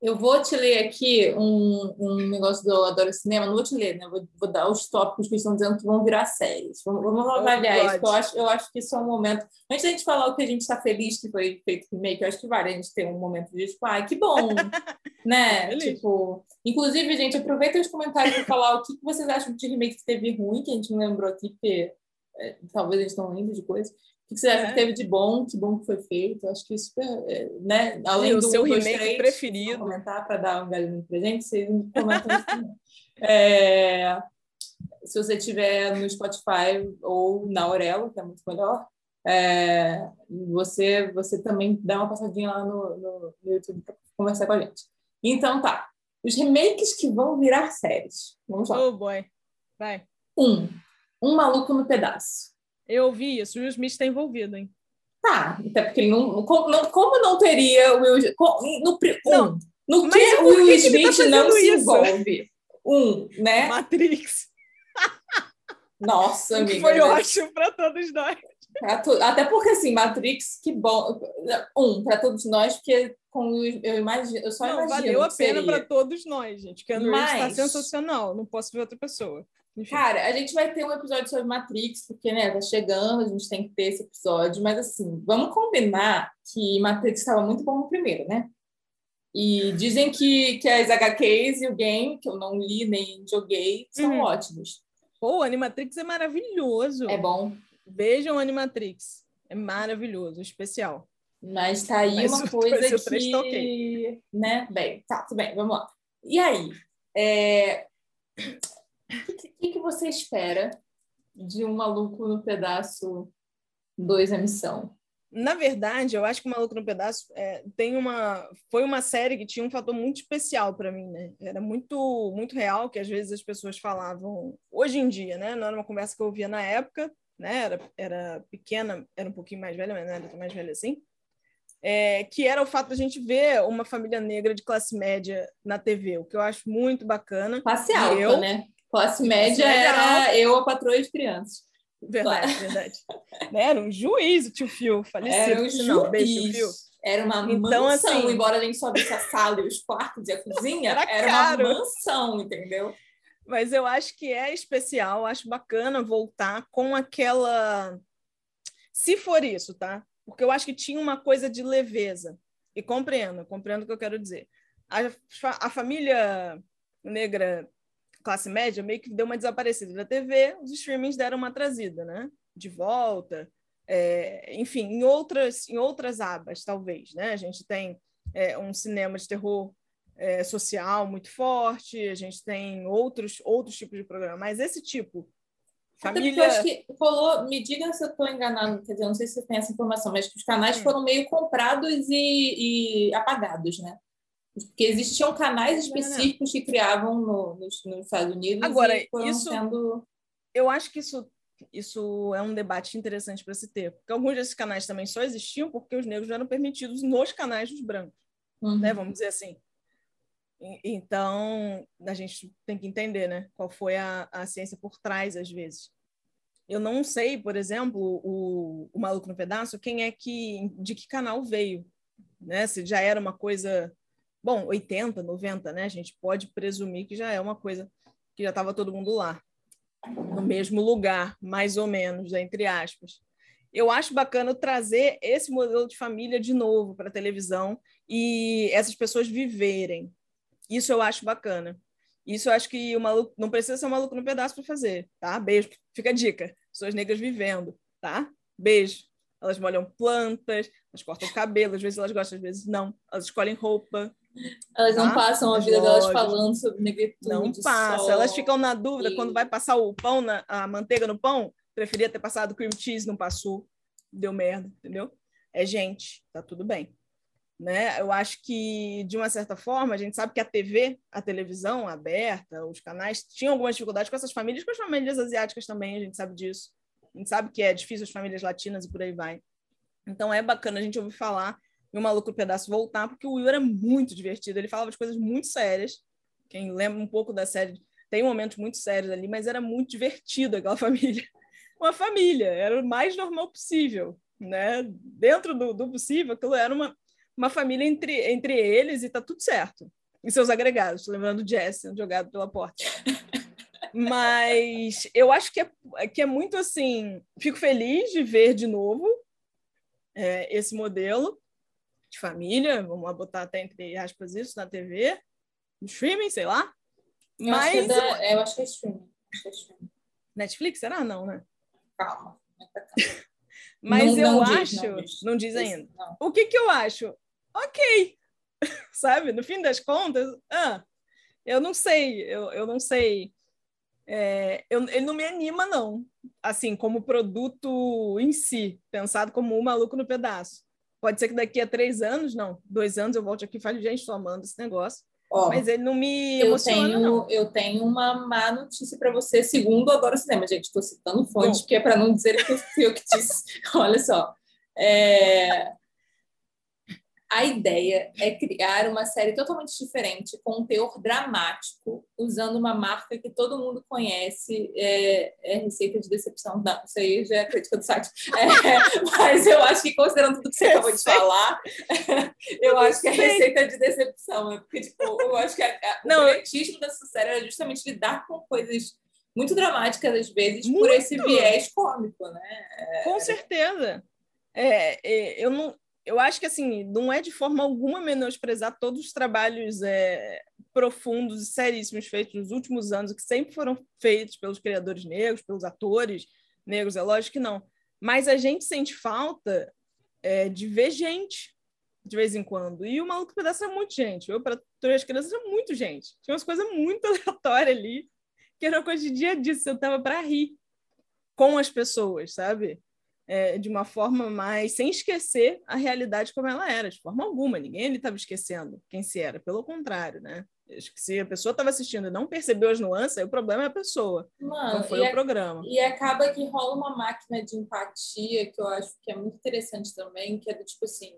Eu vou te ler aqui um, um negócio do Adoro Cinema, não vou te ler, né? Vou, vou dar os tópicos que estão dizendo que vão virar séries. Vamos, vamos avaliar isso, eu acho, eu acho que isso é um momento. Antes da gente falar o que a gente está feliz que foi feito remake, eu acho que vale a gente ter um momento de tipo, ai, que bom, <laughs> né? tipo, inclusive, gente, aproveita os comentários para falar o que vocês acham de remake que teve ruim, que a gente não lembrou aqui, porque é, talvez eles estão lendo de coisa que você acha é. que teve de bom? Que bom que foi feito? Acho que isso, é, né? Além do seu remake três, preferido. Comentar para dar um galinho presente, vocês comentam isso também. <laughs> É, se você tiver no Spotify ou na Aurelo, que é muito melhor, é, você, você também dá uma passadinha lá no, no, no YouTube para conversar com a gente. Então tá. Os remakes que vão virar séries. Vamos lá. Oh, boy. Vai. Um. Um Maluco no Pedaço. Eu ouvi isso, o Will Smith está envolvido, hein? Tá, até porque ele não, como, não, como não teria o Will no, não, no que o Will Smith tá não se isso? envolve? Um, né? Matrix. Nossa, amiga. Foi ótimo para todos nós. Até porque, assim, Matrix, que bom. Um, para todos nós, porque com, eu imagino, eu só não, imagino. Valeu a pena para todos nós, gente. Que a Mas... está sensacional. Não posso ver outra pessoa. Enfim. Cara, a gente vai ter um episódio sobre Matrix, porque, né, tá chegando, a gente tem que ter esse episódio, mas assim, vamos combinar que Matrix estava muito bom no primeiro, né? E dizem que, que as HQs e o game, que eu não li nem joguei, são Uhum. ótimos. Pô, o Animatrix é maravilhoso. É bom. Vejam Animatrix. É maravilhoso, especial. Mas tá aí Mas uma o- coisa o que... tá ok. Né? Bem, tá, tudo bem, vamos lá. E aí? é, O que, que, que você espera de um maluco no pedaço 2 a missão? Na verdade, eu acho que o Maluco no Pedaço é, tem uma, foi uma série que tinha um fator muito especial para mim, né? Era muito, muito real que às vezes as pessoas falavam hoje em dia, né? Não era uma conversa que eu ouvia na época, né? Era, era pequena, era um pouquinho mais velha, mas não era tão mais velha assim. É, que era o fato da gente ver uma família negra de classe média na TV, o que eu acho muito bacana. Classe alta, eu? né? Classe média média era eu, a patroa de crianças. Verdade, verdade. Né? Era um juiz, o tio Fio, falecido. Era um por sinal. Beijo, tio Fio. juiz. Era uma Então, mansão, assim- embora a gente só visse a sala e os quartos e a cozinha, Era era, caro. uma mansão, entendeu? Mas eu acho que é especial, acho bacana voltar com aquela. Se for isso, tá? Porque eu acho que tinha uma coisa de leveza. E compreendo, compreendo o que eu quero dizer. A, a família negra classe média meio que deu uma desaparecida da TV, os streamings deram uma trazida, né? De volta. É, enfim, em outras, em outras abas, talvez, né? A gente tem é, um cinema de terror é, social muito forte, a gente tem outros, outros tipos de programa, mas esse tipo, família. acho que rolou, me diga se eu estou enganado, quer dizer, eu não sei se você tem essa informação, mas que os canais Hum. foram meio comprados e, e apagados, né? Porque existiam canais específicos que criavam no- nos, nos Estados Unidos Agora, isso- sendo... Eu acho que isso, isso é um debate interessante para se ter, porque alguns desses canais também só existiam porque os negros não eram permitidos nos canais dos brancos, Uhum. né? Vamos dizer assim. Então, a gente tem que entender, né? Qual foi a, a ciência por trás, às vezes. Eu não sei, por exemplo, o, o Maluco no Pedaço, quem é que, de que canal veio, né? Se já era uma coisa, bom, 80, 90, né? A gente pode presumir que já é uma coisa que já estava todo mundo lá, no mesmo lugar, mais ou menos, entre aspas. Eu acho bacana trazer esse modelo de família de novo para a televisão e essas pessoas viverem. Isso eu acho bacana. Isso eu acho que o maluco não precisa ser um maluco no pedaço para fazer, tá? Beijo. Fica a dica. Pessoas negras vivendo, tá? Beijo. Elas molham plantas, elas cortam cabelo, às vezes elas gostam, às vezes não. Elas escolhem roupa, Elas não tá? passam a vida delas lojas. falando sobre negritude. não passa. sol. Elas ficam na dúvida e- quando vai passar o pão, na, a manteiga no pão. Preferia ter passado cream cheese, não passou. Deu merda, entendeu? É gente, tá tudo bem. Né? Eu acho que, de uma certa forma, a gente sabe que a TV, a televisão aberta, os canais, tinham algumas dificuldades com essas famílias, com as famílias asiáticas também, a gente sabe disso. A gente sabe que é difícil as famílias latinas e por aí vai. Então é bacana a gente ouvir falar e o Maluco no Pedaço voltar, porque o Will era muito divertido, ele falava de coisas muito sérias. Quem lembra um pouco da série, tem momentos muito sérios ali, mas era muito divertido aquela <laughs> família. Uma família, era o mais normal possível, né? Dentro do, do possível, aquilo era uma, uma família entre, entre eles e tá tudo certo. E seus agregados, lembrando o Jess sendo jogado pela porta. <laughs> Mas eu acho que é, que é muito assim. Fico feliz de ver de novo é, esse modelo de família, vamos lá botar até entre aspas isso na TV, no streaming, sei lá. Eu acho que é Mas da- é, eu acho que é streaming. Acho que é streaming. Netflix, será? Não, né? Calma. <laughs> Mas Não- eu não acho. diz, não diz. não diz ainda. Não. O que, que eu acho? Ok. <laughs> Sabe? No fim das contas, ah, eu não sei, eu, eu não sei. É, eu, ele não me anima, não. Assim, como produto em si, pensado como um maluco no pedaço. Pode ser que daqui a três anos, não, dois anos eu volte aqui e fale, gente, estou amando esse negócio. Mas ele não me eu tenho, não. eu tenho uma má notícia para você, segundo Adoro Cinema. Gente, estou citando fontes, Bom. porque é para não dizer que eu que disse. <laughs> Olha só. É, A ideia é criar uma série totalmente diferente, com um teor dramático, usando uma marca que todo mundo conhece, é, é Receita de Decepção. Não, isso aí já é crítica do site. É, mas eu acho que, considerando tudo que você acabou de falar, eu acho que é. Receita de Decepção. né? Porque, tipo, eu acho que a, a, Não, o brilhantismo dessa série era justamente lidar com coisas muito dramáticas às vezes Muito. por esse viés cômico, né? Com certeza. É, é, eu não, eu acho que assim não é de forma alguma menosprezar todos os trabalhos é, profundos e seríssimos feitos nos últimos anos, que sempre foram feitos pelos criadores negros, pelos atores negros, é lógico que não. Mas a gente sente falta é, de ver gente de vez em quando. E o Maluco Pedaço é muito gente. Eu, para as crianças, é muito gente. Tinha umas coisas muito <laughs> aleatórias ali, que era coisa de dia a dia, eu tava para rir com as pessoas, sabe? É, de uma forma mais sem esquecer a realidade como ela era, de forma alguma. Ninguém ali estava esquecendo quem se era, pelo contrário, né? Acho que se a pessoa estava assistindo e não percebeu as nuances, aí o problema é a pessoa, Mano, não foi e o é- programa. E acaba que rola uma máquina de empatia que eu acho que é muito interessante também, que é do tipo assim,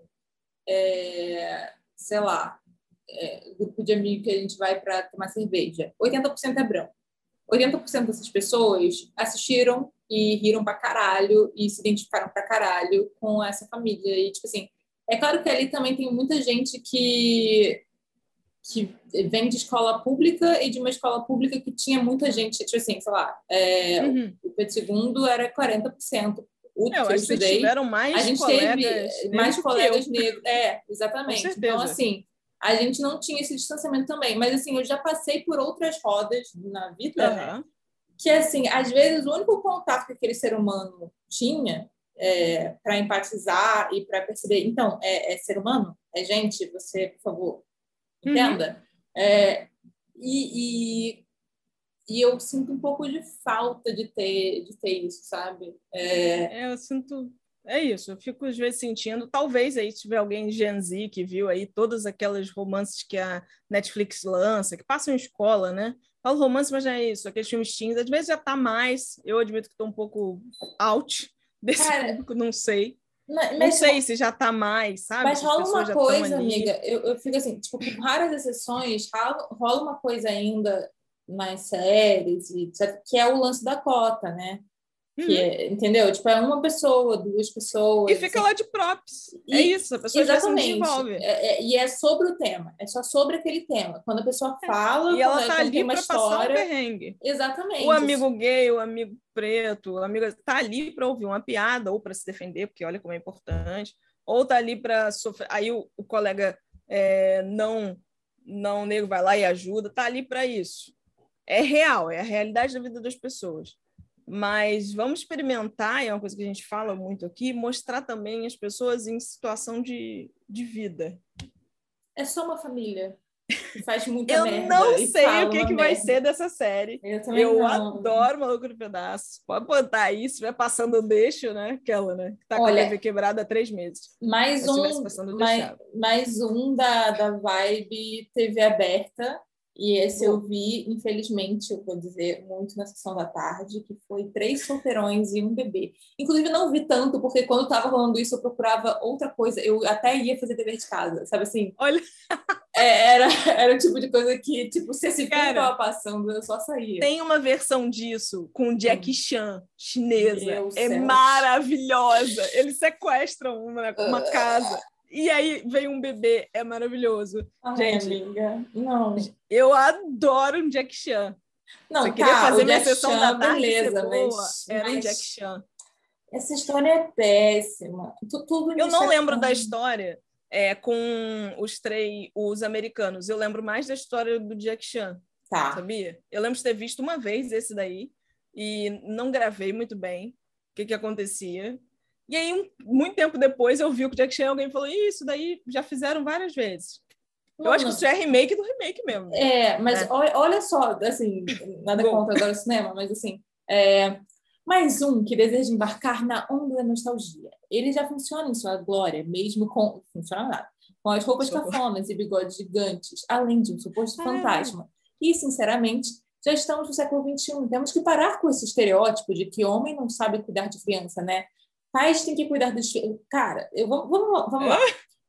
é, sei lá, é, grupo de amigos que a gente vai para tomar cerveja. 80% é branco. 80% dessas pessoas assistiram e riram pra caralho e se identificaram pra caralho com essa família. E, tipo assim, é claro que ali também tem muita gente que que vem de escola pública e de uma escola pública que tinha muita gente, tipo assim, sei lá, é, Uhum. o Pedro II era 40%. O que eu estudei, tiveram mais a gente colegas teve mais colegas negros. É, exatamente. Então, assim, a gente não tinha esse distanciamento também. Mas, assim, eu já passei por outras rodas na vida, né? Que, assim, às vezes o único contato que aquele ser humano tinha é, para empatizar e para perceber, então, é, é ser humano? É gente? Você, por favor, Uhum. entenda? É, e, e, e eu sinto um pouco de falta de ter, de ter isso, sabe? É, É, eu sinto. É isso, eu fico às vezes sentindo. Talvez aí, tiver alguém Gen Z que viu aí todas aquelas romances que a Netflix lança, que passam em escola, né? Falo romance, mas não é isso, aqueles filmes teens, às vezes já tá mais. Eu admito que estou um pouco out desse Cara, público, não sei. mas, Não sei se já tá mais, sabe? Mas rola uma já coisa, amiga, eu, eu fico assim, tipo, com raras exceções, rola, rola uma coisa ainda nas séries, e que é o lance da cota, né? Uhum. é, entendeu? Tipo, é uma pessoa, duas pessoas. E fica assim. lá de props. é E- isso, a pessoa já se Exatamente. desenvolve. É- é- e é sobre o tema, é só sobre aquele tema. Quando a pessoa fala, É. E ela tá ali para passar um perrengue. Exatamente. O amigo gay, o amigo preto, o amigo tá ali para ouvir uma piada ou para se defender, porque olha como é importante, ou tá ali para sofrer. Aí o, o colega é, não não negro vai lá e ajuda, tá ali para isso. É real, é a realidade da vida das pessoas. Mas vamos experimentar, é uma coisa que a gente fala muito aqui, mostrar também as pessoas em situação de, de vida. É só uma família que faz muita Eu merda. não sei o que, que vai merda. ser dessa série. Eu também Eu não. adoro Maluco no Pedaço. Pode botar aí, se estiver passando deixo, né? Aquela, né? Que tá com Olha, a TV quebrada há três meses. Mais um, eu mais, mais um da, da Vibe TV aberta. E esse eu vi, infelizmente, eu vou dizer, muito na sessão da tarde, que foi Três Solteirões e um Bebê. Inclusive, não vi tanto, porque quando estava rolando isso, eu procurava outra coisa. Eu até ia fazer dever de casa, sabe assim? Olha. <laughs> É, era, era o tipo de coisa que, tipo, se esse filme estava passando, eu só saía. Tem uma versão disso com Jack Chan, chinesa. Meu é céu. maravilhosa. Eles sequestram uma, uma casa. E aí vem um bebê, é maravilhoso. Ai, gente, amiga, não. Eu adoro um Jack Chan. Não, Se eu queria tá, fazer minha Jack sessão Chan, da tarde beleza, mas, era um mas Jack Chan. essa história é péssima. Tu- Tudo Eu não é lembro da história é, com os três, os americanos. Eu lembro mais da história do Jack Chan, Tá. sabia? Eu lembro de ter visto uma vez esse daí e não gravei muito bem o que, que acontecia. E aí, um- muito tempo depois, eu vi o Jack Chan alguém falou: "Ih, isso daí já fizeram várias vezes. Eu acho que isso é remake do remake mesmo. É, mas É. Olha, olha só, assim, nada contra agora o cinema, mas assim, é, mais um que deseja embarcar na onda da nostalgia. Ele já funciona em sua glória, mesmo com. Funciona nada. Com as roupas Socorro. cafonas e bigodes gigantes, além de um suposto Ah. fantasma. E, sinceramente, já estamos no século XXI. Temos que parar com esse estereótipo de que homem não sabe cuidar de criança, né? Pais têm que cuidar dos filhos. Cara, eu, vamos, vamos, lá- vamos lá.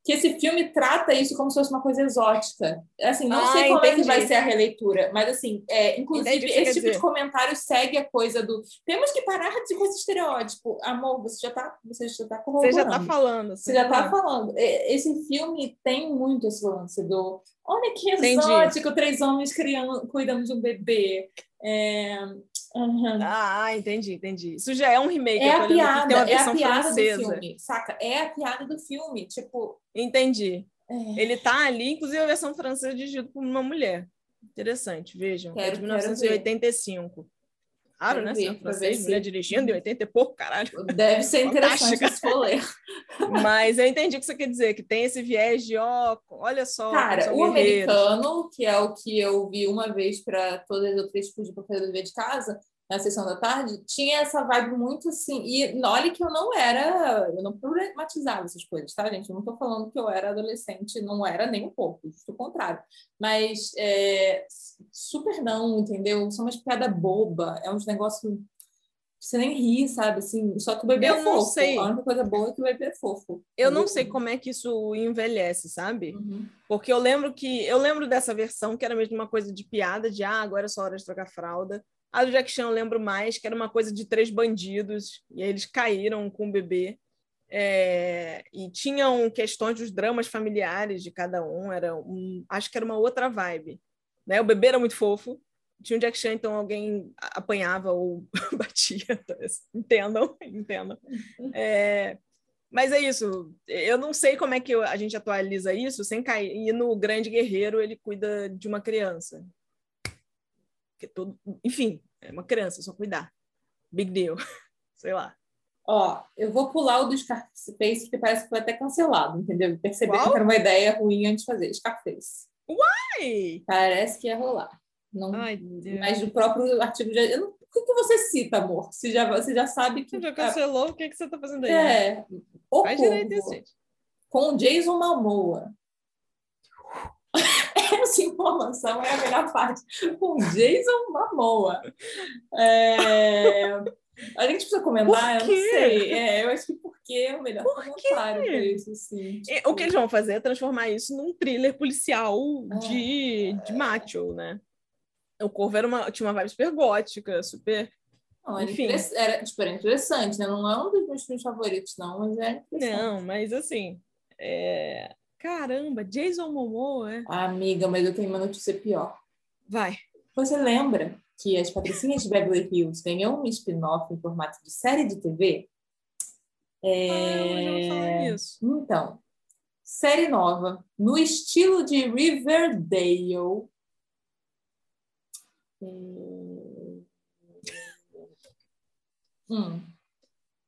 Que esse filme trata isso como se fosse uma coisa exótica. Assim, não Ah, sei como é que entendi. vai ser a releitura, mas assim, é, inclusive, Entendi esse tipo de dizer. comentário segue a coisa do temos que parar de com esse estereótipo. Amor, você já tá, você já tá Você já tá falando. Você já tá falando. É, Esse filme tem muito esse lance do olha que Entendi. exótico, três homens criando, cuidando de um bebê. É, Uhum. Ah, entendi, entendi. Isso já é um remake. É a aqui, piada, é a piada francesa. do filme, saca? É a piada do filme, tipo... Entendi. é. Ele tá ali, inclusive a versão francesa dirigida por uma mulher. Interessante, vejam. é Quero- de quero 1985. Claro, Quero né? pra ver francês, se- mulher dirigindo em 80 e pouco, caralho. Deve ser interessante Fantástica. esse rolê. Mas eu entendi o que você quer dizer, que tem esse viés de, ó, olha só, Cara, o guerreiros. americano, que é o que eu vi uma vez para todas as outras para fazer o dever de casa, na sessão da tarde, tinha essa vibe muito assim. E olha que eu não era, eu não problematizava essas coisas, tá, gente? Eu não tô falando que eu era adolescente, não era nem um pouco, justo o contrário. Mas é, super não, entendeu? São umas piadas boba, é uns negócios. Você nem ri, sabe? Assim, só que o bebê Eu é não fofo. sei. A única coisa boa é que o bebê é fofo. Eu não sei como é que isso envelhece, sabe? Uhum. Porque eu lembro que eu lembro dessa versão que era mesmo uma coisa de piada, de ah, agora é só hora de trocar fralda. A do Jack Chan eu lembro mais, que era uma coisa de três bandidos, e aí eles caíram com o bebê. É, e tinham questões dos dramas familiares de cada um, era um, acho que era uma outra vibe. Né? O bebê era muito fofo, tinha um Jack Chan, então alguém apanhava ou <laughs> batia. Entendam, <laughs> entendam. É, mas é isso. Eu não sei como é que a gente atualiza isso sem cair. E no Grande Guerreiro ele cuida de uma criança. Que todo, enfim, é uma criança, só cuidar. Big deal. <laughs> Sei lá. Ó, eu vou pular o do Scarface, porque parece que foi até cancelado, entendeu? Percebi que era uma ideia ruim antes de fazer. Scarface. Ai, Parece que ia rolar. Não, Ai, Deus. mas o próprio artigo já. Eu não, o que, que você cita, amor? Você já, você já sabe que. Você já cancelou? O que, que você tá fazendo aí? É. O Faz direito isso, gente. com Jason Momoa. <laughs> Essa informação é a melhor parte. Com Jason Momoa. É, A gente precisa comentar? Por Eu não sei. É, eu acho que porque é o melhor comentário para isso, assim. E O que eles vão fazer é transformar isso num thriller policial de, de É. macho, né? O Corvo era uma, tinha uma vibe super gótica, super. Não, era, Enfim. era, tipo, era interessante, né? Não é um dos meus filmes favoritos, não, mas é. Não, mas assim. é, Caramba, Jason Momoa, é? Amiga, mas eu tenho uma notícia pior. Vai. Você lembra que as Patricinhas de Beverly Hills ganhou um spin-off em formato de série de TV? Ah, eu É... nisso. Então, série nova, no estilo de Riverdale. Hum.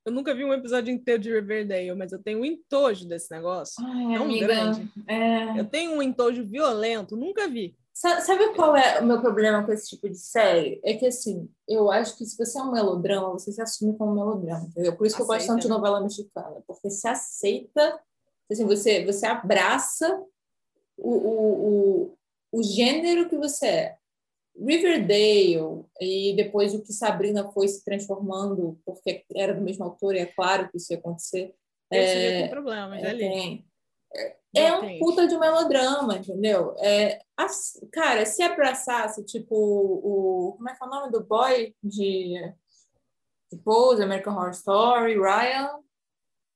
Eu nunca vi um episódio inteiro de Riverdale, mas eu tenho um entojo desse negócio. Ai, Tão amiga, grande. é... Eu tenho um entojo violento, nunca vi. Sa- Sabe qual é o meu problema com esse tipo de série? É que, assim, eu acho que se você é um melodrama, você se assume como melodrama, entendeu? Por isso que eu gosto tanto de novela mexicana, porque se aceita, assim, você, você abraça o, o, o, o gênero que você é. Riverdale, e depois o que Sabrina foi se transformando, porque era do mesmo autor, e é claro que isso ia acontecer. Esse É, tem problemas, é, ali. tem. É um Tem. puta de um melodrama, entendeu? É, cara, se abraçasse, tipo, o. Como é que é o nome do boy de. de Pose, American Horror Story, Ryan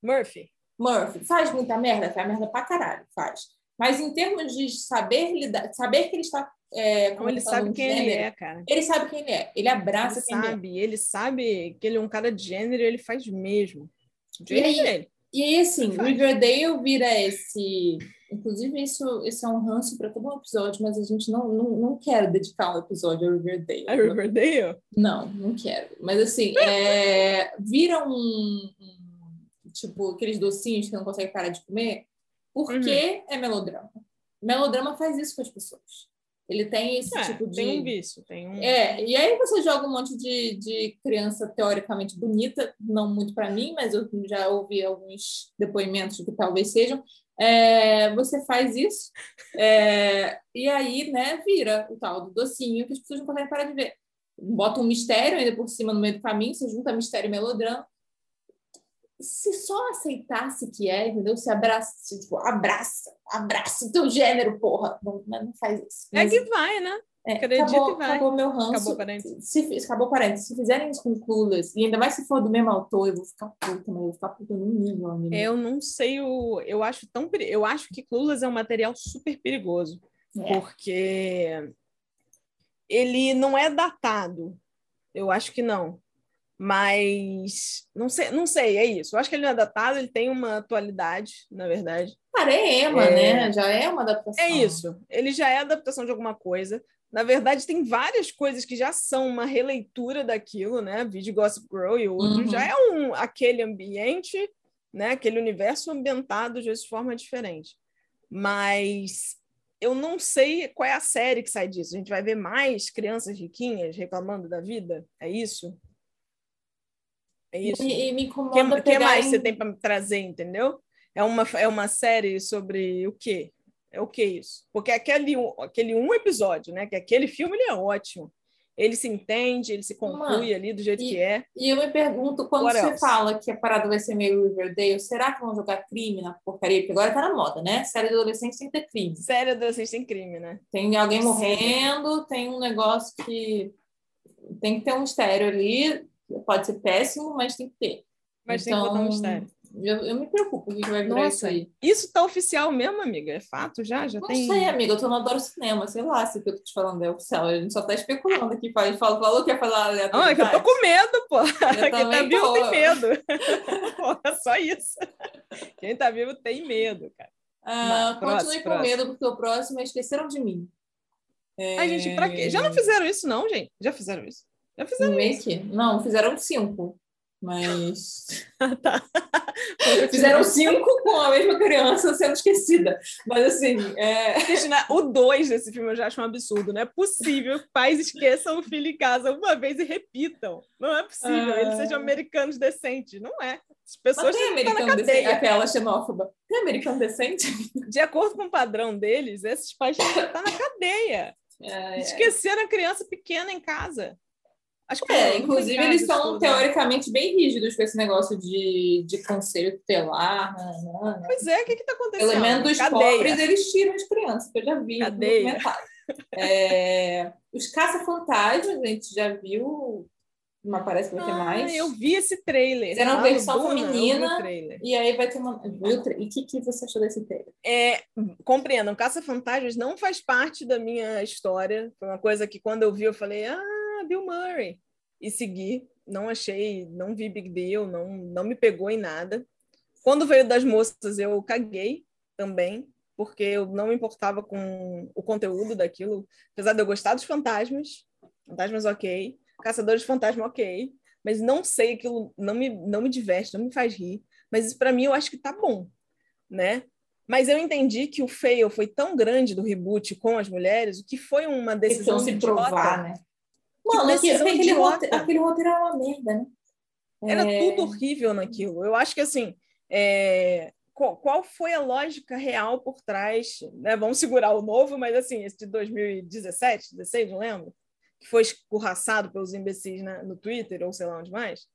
Murphy. Murphy. Faz muita merda? Faz merda pra caralho, faz. Mas em termos de saber lidar, saber que ele está. É, Então ele sabe quem ele gênero, é, cara. Ele sabe quem ele é. Ele abraça Ele quem ele é. sabe, ele sabe que ele é um cara de gênero e ele faz mesmo. Do E aí- dele. E aí, assim. Riverdale vira esse. Inclusive, isso, isso é um ranço para todo um episódio, mas a gente não, não, não quer dedicar um episódio a Riverdale. A Riverdale? Não, não quero. Mas, assim, é, vira um, um- Tipo, aqueles docinhos que não consegue parar de comer, porque é melodrama. Melodrama faz isso com as pessoas. Ele tem esse É, tipo de. Tem um vício, tem um. É, e aí você joga um monte de, de criança teoricamente bonita, não muito para mim, mas eu já ouvi alguns depoimentos de que talvez sejam. É, você faz isso, é, e aí, né, vira o tal do docinho que as pessoas não conseguem parar de ver. Bota um mistério ainda por cima no meio do caminho, você junta mistério e melodrama. Se só aceitasse que é, entendeu? Se abraça, tipo, abraça, abraça o teu gênero, porra. Não, mas não faz isso. É Mas- que vai, né? é, Acredita acabou, e vai. acabou meu ranço. Acabou parênteses. Se, se- acabou parênteses. Se fizerem isso com Clueless, e ainda mais se for do mesmo autor, eu vou ficar puta, mas eu vou ficar puta num nível, amiga. Eu não sei o. Eu acho tão. Eu acho que Clueless é um material super perigoso. É. Porque ele não é datado. Eu acho que não. Mas não sei, não sei, é isso. Eu acho que ele não é datado, ele tem uma atualidade, na verdade. Cara, é Emma, É. né? Já é uma adaptação. É isso. Ele já é adaptação de alguma coisa. Na verdade, tem várias coisas que já são uma releitura daquilo, né? Vídeo Gossip Girl e outro. Uhum. Já é um, aquele ambiente, né? Aquele universo ambientado de forma diferente. Mas eu não sei qual é a série que sai disso. A gente vai ver mais crianças riquinhas reclamando da vida? É isso? É isso? E, e me O incomoda que, que mais em- você tem para trazer, entendeu? É uma, é uma série sobre o quê? É o que isso? Porque aquele, aquele um episódio, né? Que aquele filme ele é ótimo. Ele se entende, ele se conclui Mano, ali do jeito e- que é. E eu me pergunto, quando What você else? fala que a parada vai ser meio Riverdale, será que vão jogar crime na porcaria? Porque agora tá na moda, né? Série de adolescente tem que ter crime. Série adolescente tem crime, né? Tem alguém Sim. morrendo, tem um negócio que tem que ter um mistério ali. Pode ser péssimo, mas tem que ter. Mas tem que botar um Então, mistério. Eu, eu me preocupo com o que vai virar isso Nossa, aí. isso tá oficial mesmo, amiga? É fato já? Já Não tem. sei, amiga, eu tô no Adoro Cinema, sei lá se o que eu tô te falando é oficial. A gente só tá especulando aqui. Fala, fala- falou que ia falar aleatório. Ah, é que eu tô com medo, pô. <laughs> Quem tá vivo tô. tem medo. <laughs> Pô, é só isso. Quem tá vivo tem medo, cara. Ah, próximo, continue com próximo. medo, porque o próximo é Esqueceram de Mim. É... Ai, gente, pra quê? Já não fizeram isso, não, gente? Já fizeram isso? Já fizeram Remake? Não, fizeram cinco. Mas. <laughs> tá. Fizeram cinco com a mesma criança sendo esquecida. Mas assim, é... O 2 desse filme eu já acho um absurdo. Não é possível que pais esqueçam o filho em casa uma vez e repitam. Não é possível. Ah. Eles sejam americanos decentes. Não é. As Mas pessoas tem estar na americano decente, aquela xenófoba. Tem americano decente? De acordo com o padrão deles, esses pais têm que estar na cadeia. <laughs> É, Esqueceram a criança pequena em casa. Acho que É, inclusive eles são né? teoricamente bem rígidos com esse negócio de, de conselho tutelar. né, né. Pois é, o que está acontecendo? Pelo menos dos Cadeia. pobres, eles tiram as crianças, que eu já vi Cadeia. É, os caça-fantasmas, a gente já viu, não parece que vai ter Ah, mais. eu vi esse trailer. Fizeram Lá no versão feminina. E aí vai ter uma. Viu? E o que, que você achou desse trailer? É, compreendam, Caça-Fantasmas não faz parte da minha história. Foi uma coisa que quando eu vi, eu falei, ah, Bill Murray. E segui. Não achei, não vi big deal, não, não me pegou em nada. Quando veio das moças, eu caguei também, porque eu não me importava com o conteúdo daquilo. Apesar de eu gostar dos fantasmas, fantasmas ok, caçadores de fantasma ok, mas não sei, aquilo não me, não me diverte, não me faz rir. Mas isso para mim eu acho que tá bom, né? Mas eu entendi que o fail foi tão grande do reboot com as mulheres, o que foi uma decisão se provar, né? Mano, decisão aquele, idiota. roteiro, aquele roteiro era uma merda, né? Era É, tudo horrível naquilo. Eu acho que assim, é, qual, qual foi a lógica real por trás? Né? Vamos segurar o novo, mas assim, esse de 2017, 16, não lembro, que foi escorraçado pelos imbecis na- no Twitter ou sei lá onde mais.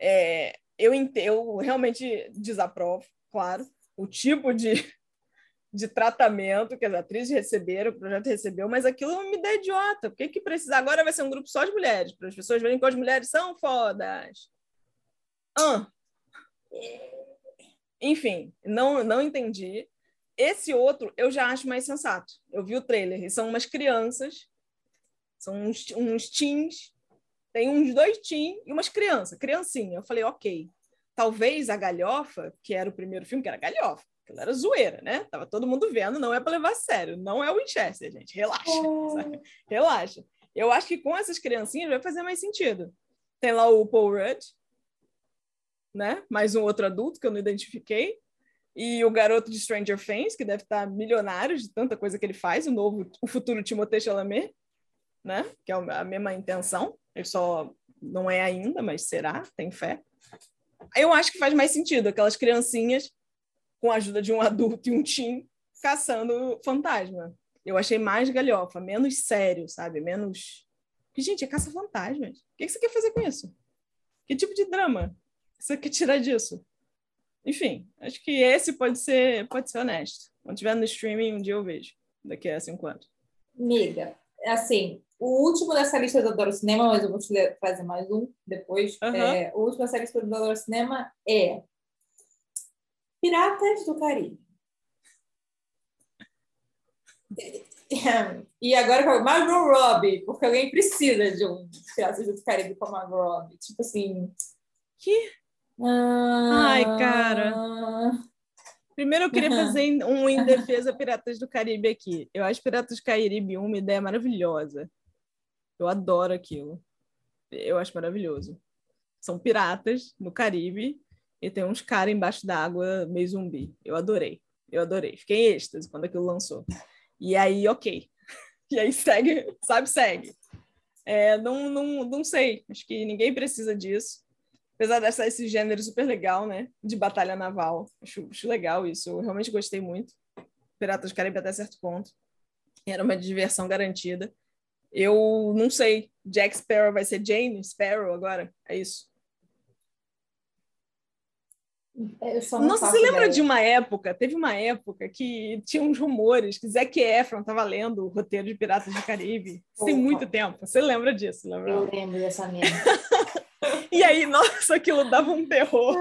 É, eu, eu realmente desaprovo, claro, o tipo de, de tratamento que as atrizes receberam, o projeto recebeu, mas aquilo uma ideia idiota. Por que, que precisa? Agora vai ser um grupo só de mulheres, para as pessoas verem que as mulheres são fodas. Ah. Enfim, não, não entendi. Esse outro eu já acho mais sensato. Eu vi o trailer e são umas crianças, são uns, uns teens, tem uns dois teens e umas crianças, criancinha. Eu falei, ok. Talvez a galhofa, que era o primeiro filme, que era galhofa, aquilo era zoeira, né? Tava todo mundo vendo, não é para levar a sério, não é o Winchester, gente, relaxa, <laughs> sabe? relaxa. Eu acho que com essas criancinhas vai fazer mais sentido. Tem lá o Paul Rudd, né? Mais um outro adulto que eu não identifiquei. E o garoto de Stranger Things, que deve estar milionário de tanta coisa que ele faz, o novo, o futuro Timothée Chalamet, né? Que é a mesma intenção. Ele só não é ainda, mas será, tem fé. Eu acho que faz mais sentido aquelas criancinhas com a ajuda de um <laughs> adulto e um teen caçando fantasma. Eu achei mais galhofa, menos sério, sabe? Menos. Porque, gente, é caça-fantasmas. O que você quer fazer com isso? Que tipo de drama você quer tirar disso? Enfim, acho que esse pode ser, pode ser honesto. Quando tiver no streaming, um dia eu vejo, daqui a cinco anos. Miga, assim, o último dessa lista do Adoro Cinema, mas eu vou te trazer mais um depois. Aham. É, o último dessa lista do Adoro Cinema é Piratas do Caribe. <laughs> e agora Margot Robbie, porque alguém precisa de um Piratas do Caribe com a Margot Robbie. Tipo assim. Que? Ah, Ai, cara. Primeiro eu queria <laughs> fazer um em defesa Piratas do Caribe aqui. Eu acho Piratas do Caribe uma ideia maravilhosa. Eu adoro aquilo. Eu acho maravilhoso. São piratas no Caribe e tem uns caras embaixo d'água meio zumbi. Eu adorei. Eu adorei. Fiquei em êxtase quando aquilo lançou. E aí, ok. <laughs> E aí segue, sabe, segue. É, não, não, não sei. Acho que ninguém precisa disso. Apesar dessa esse gênero super legal, né? De batalha naval. Acho, acho legal isso. Eu realmente gostei muito. Piratas do Caribe até certo ponto. Era uma diversão garantida. Eu não sei. Jack Sparrow vai ser Jane Sparrow agora? É isso? Não Nossa, você lembra ideia. de uma época? Teve uma época que tinha uns rumores que Zac Efron estava lendo o roteiro de Piratas do Caribe. Tem muito tempo. Você lembra disso? Lembra? Eu lembro dessa merda. <laughs> e aí, nossa, aquilo dava um terror.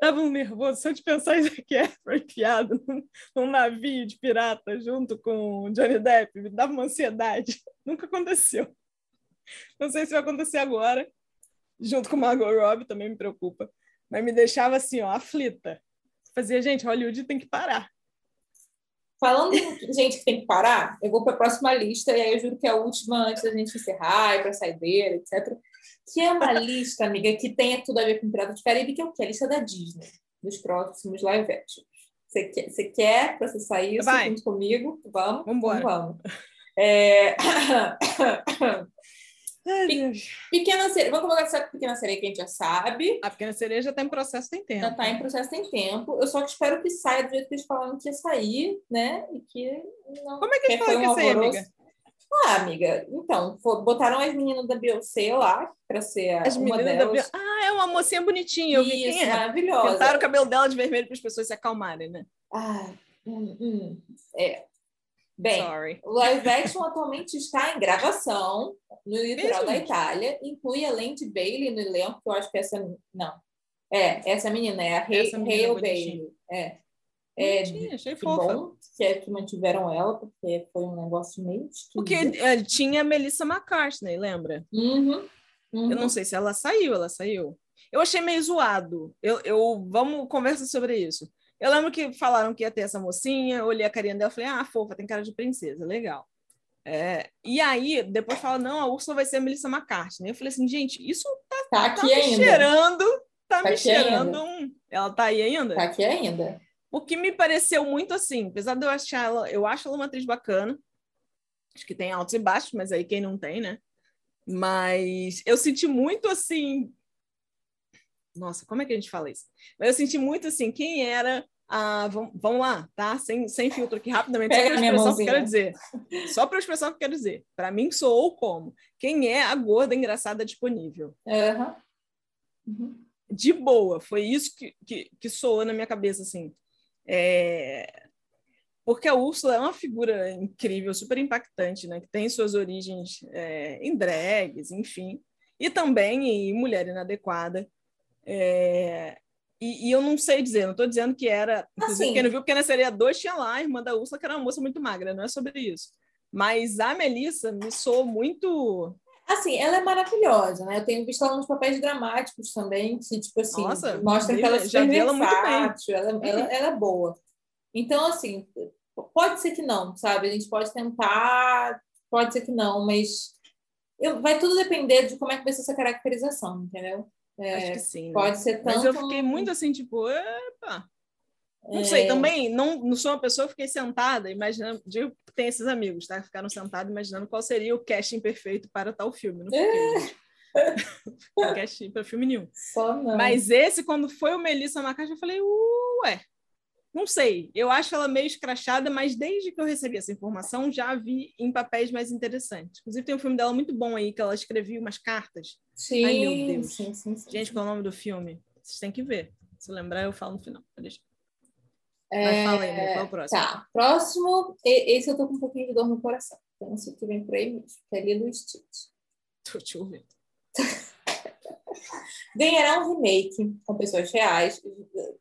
dava um nervoso só de pensar em Zac Efron enfiado num, num navio de pirata junto com Johnny Depp. Me dava uma ansiedade. <laughs> Nunca aconteceu. Não sei se vai acontecer agora junto com Margot Robbie, também me preocupa. Mas me deixava assim, ó, aflita. Fazia, gente, Hollywood tem que parar. Falando em gente que tem que parar, eu vou para a próxima lista, e aí eu juro que é a última antes da gente encerrar, e para saideira, etc. Que é uma lista, amiga, que tenha tudo a ver com Pirata de Caribe, que é o que? A lista da Disney, dos próximos live action. Você quer, você quer processar isso Vai. junto comigo? Vamos? Vambora. Vamos. É... <coughs> <coughs> <coughs> Pequena sereia, vamos começar com Pequena Sereia, que a gente já sabe. A Pequena Sereia já está em processo tem tempo. Já está em processo tem tempo. Eu só que espero que saia do jeito que eles falaram que ia sair, né? E que não. Como é que eles falaram que ia sair, amiga? Ah, amiga, então, botaram as meninas da Beyoncé lá para ser as uma delas. da Beyoncé. Ah, é uma mocinha bonitinha. Eu Isso, vi quem é. maravilhosa. Pintaram o cabelo dela de vermelho para as pessoas se acalmarem, né? Ah, hum, hum, é. Bem, Sorry. o live action atualmente está em gravação no litoral Mesmo? da Itália. Inclui a Lente Bailey no elenco, que eu acho que essa. Não. É, essa menina é a Hale. Bailey. É. É, achei que fofa. bom que, é que mantiveram ela, porque foi um negócio meio Porque esquisito. eh, tinha a Melissa McCartney, lembra? Uhum, uhum. Eu não sei se ela saiu, ela saiu. Eu achei meio zoado. Eu, eu vamos conversar sobre isso. Eu lembro que falaram que ia ter essa mocinha, olhei a carinha dela e falei, ah, fofa, tem cara de princesa, legal. É, e aí, depois fala, não, a Úrsula vai ser a Melissa McCartney. Eu falei assim, gente, isso Tá tá aqui me ainda. cheirando, tá, Tá me cheirando um... Ela tá aí ainda? Tá aqui ainda. O que me pareceu muito assim, apesar de eu achar ela, eu acho ela uma atriz bacana. Acho que tem altos e baixos, mas aí quem não tem, né? Mas eu senti muito assim. Nossa, como é que a gente fala isso? Mas eu senti muito assim, quem era a. Vamos, lá, tá? Sem, sem filtro aqui, rapidamente, Pega só para expressar o que eu quero dizer. Só para expressar o que eu quero dizer. Para mim, soou como? Quem é a gorda engraçada disponível? Aham. Uhum. de boa. Foi isso que, que, que soou na minha cabeça, assim. É... Porque a Úrsula é uma figura incrível, super impactante, né? Que tem suas origens é, em drags, enfim. E também em mulher inadequada. É, E, e eu não sei dizer, não estou dizendo que era... Assim. quem não viu Pequena Sereia 2 tinha lá a irmã da Úrsula, que era uma moça muito magra. Não é sobre isso. Mas a Melissa me soou muito... Assim, ela é maravilhosa, né? Eu tenho visto ela nos papéis dramáticos também, que, tipo assim, Nossa, mostram que ela é super ela muito bem. ela, ela, ela é boa. Então, assim, pode ser que não, sabe? A gente pode tentar, pode ser que não, mas eu, vai tudo depender de como é que vai ser essa caracterização, entendeu? É, Acho que sim. né? pode ser tanto... Mas eu fiquei muito assim, tipo, epa. Não É. sei, também não, não sou uma pessoa que fiquei sentada imaginando. Digo tem esses amigos, tá? Ficaram sentados imaginando qual seria o casting perfeito para tal filme. Não fiquei, <laughs> fiquei casting para filme nenhum. Só não. Mas esse, quando foi o Melissa McCarthy, eu falei, ué, não sei. Eu acho ela meio escrachada, mas desde que eu recebi essa informação, já a vi em papéis mais interessantes. Inclusive, tem um filme dela muito bom aí, que ela escrevia umas cartas. sim, Ai, meu Deus. sim, sim, sim. Gente, qual é o nome do filme? Vocês têm que ver. Se lembrar, eu falo no final. Deixa. É, Mas fala aí, qual é o próximo? Tá, próximo, esse eu tô com um pouquinho de dor no coração. Então, o que vem por aí mesmo, que é Lilo Stitch. Tô te ouvindo. <laughs> Ganhará um remake com pessoas reais.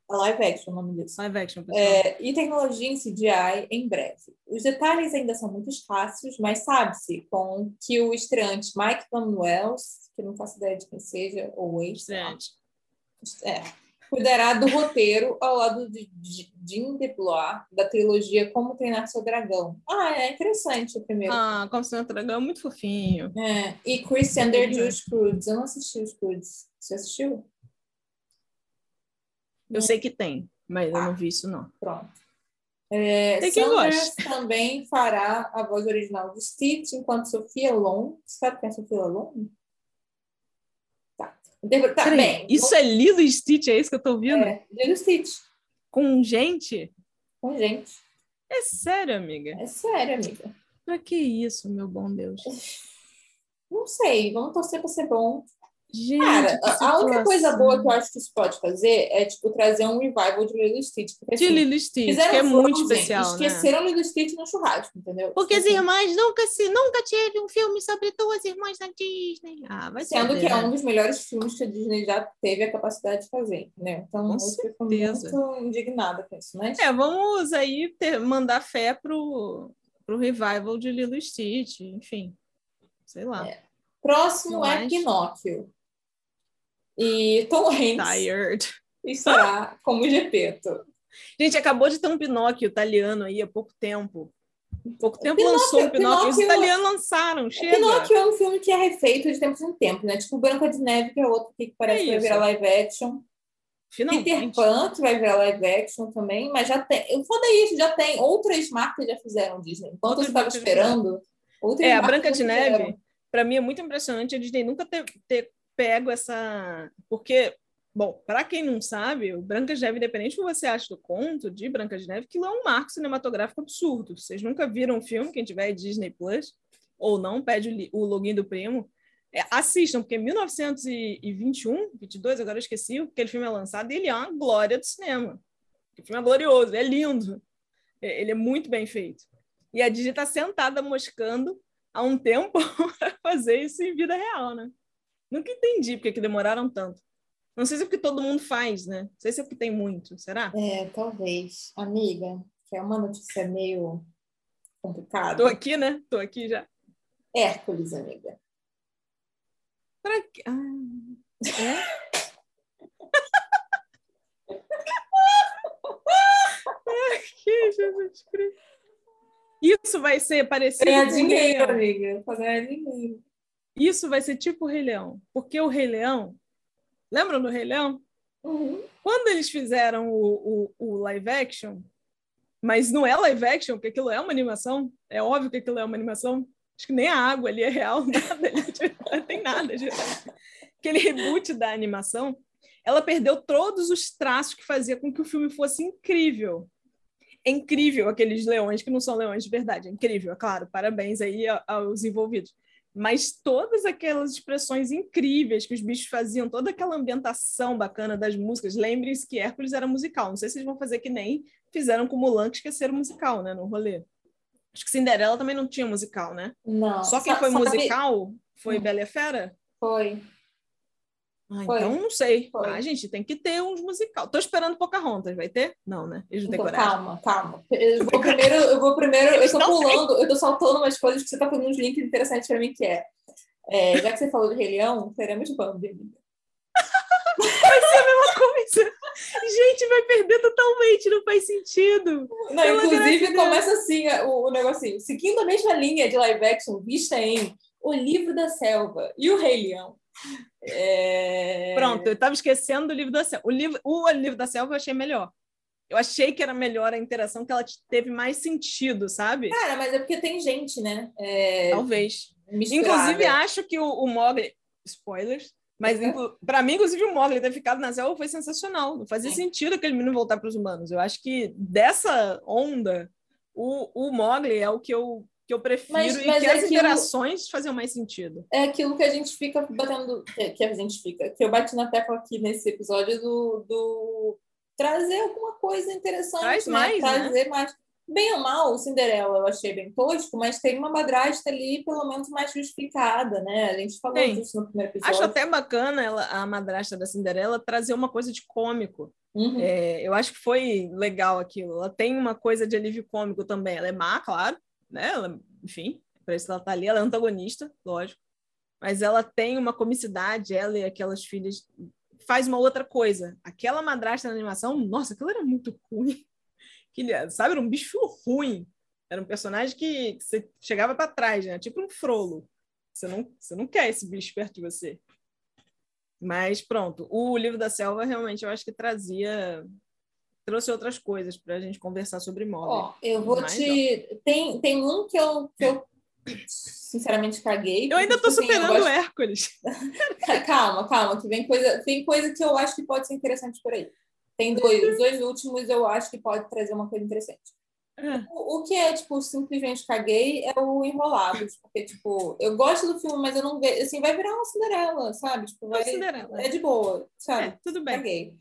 A live action, o nome disso. Live action, pessoal. É, e tecnologia em CGI em breve. Os detalhes ainda são muito escassos, mas sabe-se com que o estreante Mike Van Wells, que não faço ideia de quem seja, ou ex, Estreante. é, cuidará do roteiro ao lado de Jim DePloy, da trilogia Como Treinar Seu Dragão. Ah, é interessante o primeiro. Ah, como se dragão é muito fofinho. É, e Chris Sander de Os Croods. Eu não assisti Os Croods. Você assistiu? Eu sei que tem, mas eu não vi isso, não. Pronto. É, Tem quem <laughs> também fará a voz original de Stitch, enquanto Sofia Long. Sabe quem é Sofia Long? Tá. Interpreta Peraí, bem. isso é Lilo e Stitch, é isso que eu tô ouvindo? é, Lilo Stitch. Com gente? Com gente. É sério, amiga? É sério, amiga. Pra que isso, meu bom Deus? Não sei, vamos torcer para ser bom. Gente, Cara, a única coisa boa que eu acho que isso pode fazer é, tipo, trazer um revival de Lilo Stitch. Porque, De assim, Lilo Stitch, que é muito especial, né? Esqueceram Lilo Stitch no churrasco, entendeu? Porque as assim, irmãs nunca se nunca teve um filme sobre duas irmãs na Disney. Ah, vai. Sendo que é um dos melhores filmes que a Disney já teve a capacidade de fazer, entendeu? Então, Com eu fico certeza. muito indignada com isso, né? É, vamos aí ter, mandar fé pro, pro revival de Lilo Stitch, enfim. Sei lá. Próximo é Mas- Pinóquio. E Tom Hanks Tired. estará como Gepeto. Gente, acabou de ter um Pinóquio italiano aí há pouco tempo. Pouco tempo Pinóquio- lançou um Pinóquio. Os Pinóquio- italianos lançaram, chega. Pinóquio é um filme que é refeito de tempos em tempos, né? Tipo Branca de Neve, que é outro que parece É que vai isso. virar live action. Peter Finalmente. Pan, que vai virar live action também, mas já tem. O foda é isso, já tem. Outras marcas já fizeram Disney. Enquanto Outras eu estava esperando. É, a Branca de. Neve, para mim é muito impressionante a Disney nunca ter, ter pego essa. Porque, bom, para quem não sabe, o Branca de Neve, independente do que você acha do conto de Branca de Neve, aquilo é um marco cinematográfico absurdo. Vocês nunca viram o filme, quem tiver aí Disney Plus, ou não, pede o login do primo. É, assistam, porque em 1921, 22, agora eu esqueci, aquele filme é lançado e ele é uma glória do cinema. O filme é glorioso, é lindo. É- Ele é muito bem feito. E a Disney está sentada moscando há um tempo <laughs> para fazer isso em vida real, né? Nunca entendi porque que demoraram tanto. Não sei se é porque todo mundo faz, né? Não sei se é porque tem muito. Será? É, talvez. Amiga, que é uma notícia meio complicada. Tô aqui, né? Tô aqui já. Hércules, amiga. Pra quê? Ah, é? Que Jesus Cristo. Isso vai ser parecido Ganhar dinheiro, amiga. Pra ganhar dinheiro. Isso vai ser tipo o Rei Leão. Porque o Rei Leão... Lembram do Rei Leão? Uhum. Quando eles fizeram o, o, o live action, mas não é live action, porque aquilo é uma animação, é óbvio que aquilo é uma animação. Acho que nem a água ali é real, <laughs> nada não tem nada. de- Aquele reboot da animação, ela perdeu todos os traços que fazia com que o filme fosse incrível. É incrível aqueles leões que não são leões de verdade, é incrível, é claro, parabéns aí aos envolvidos. Mas todas aquelas expressões incríveis que os bichos faziam, toda aquela ambientação bacana das músicas, lembrem-se que Hércules era musical. Não sei se eles vão fazer que nem fizeram com Mulan, que esqueceram musical, né, no rolê. Acho que Cinderela também não tinha musical, né? Não. Só quem sa- foi sabe- musical foi Hum. Bela e Fera? Foi. Ah, Foi. então não sei. Foi. Ah, gente, tem que ter uns musical. Tô esperando Pocahontas, vai ter? Não, né? Eles não têm Então, coragem. calma, calma. Eu vou primeiro, eu vou primeiro, eu tô pulando, eu tô saltando umas coisas que você tá fazendo uns links interessantes pra mim, que é, é, já que você falou de Rei Leão, teremos Bambi. amiga. Uma coisa. Gente, vai perder totalmente, não faz sentido. Não, Pela inclusive, começa assim o, o negocinho. Seguindo a mesma linha de live action vista em O Livro da Selva e o Rei Leão. É... Pronto, eu tava esquecendo do livro da selva. O livro, o livro da selva eu achei melhor. Eu achei que era melhor a interação, que ela teve mais sentido, sabe? Cara, mas é porque tem gente, né? É, Talvez. misturada. Inclusive, acho que o, o Mogli. Spoilers. Mas Uhum. para mim, inclusive, o Mogli ter ficado na selva foi sensacional. Não fazia Sim. sentido aquele menino voltar para os humanos. Eu acho que dessa onda, o, o Mogli é o que eu, que eu prefiro Mas- e mas que é as aquilo- interações faziam mais sentido. é aquilo que a gente fica batendo, que que a gente fica, que eu bati na tecla aqui nesse episódio do, do trazer alguma coisa interessante, Traz né? mais, né? trazer mais. bem ou mal, o Cinderela eu achei bem tosco, mas tem uma madrasta ali, pelo menos mais justificada, né? A gente falou Tem. disso no primeiro episódio. Acho até bacana ela, a madrasta da Cinderela trazer uma coisa de cômico. Uhum. É, eu acho que foi legal aquilo. Ela tem uma coisa de alívio cômico também. Ela é má, claro, né? Ela, enfim, para isso ela tá ali. Ela é antagonista, lógico. Mas ela tem uma comicidade, ela e aquelas filhas faz uma outra coisa. Aquela madrasta na animação, nossa, aquilo era muito ruim. <laughs> Aquele, sabe, era um bicho ruim. Era um personagem que, que você chegava para trás, né? Tipo um frolo. Você não, você não quer esse bicho perto de você. Mas pronto, o livro da selva realmente eu acho que trazia trouxe outras coisas para a gente conversar sobre. Ó, eu vou Mas, te. Tem, tem um que eu, que eu sinceramente caguei. Eu ainda estou tipo assim, superando o gosto- Hércules. <laughs> Calma, calma, que vem coisa, tem coisa que eu acho que pode ser interessante por aí. Tem dois, os dois últimos eu acho que pode trazer uma coisa interessante. É. O, o que é, tipo, simplesmente caguei é o Enrolados, porque, tipo, eu gosto do filme, mas eu não vejo, assim, vai virar uma Cinderela, sabe? Tipo, vai, Cinderela. é de boa, sabe? É, tudo bem. Caguei.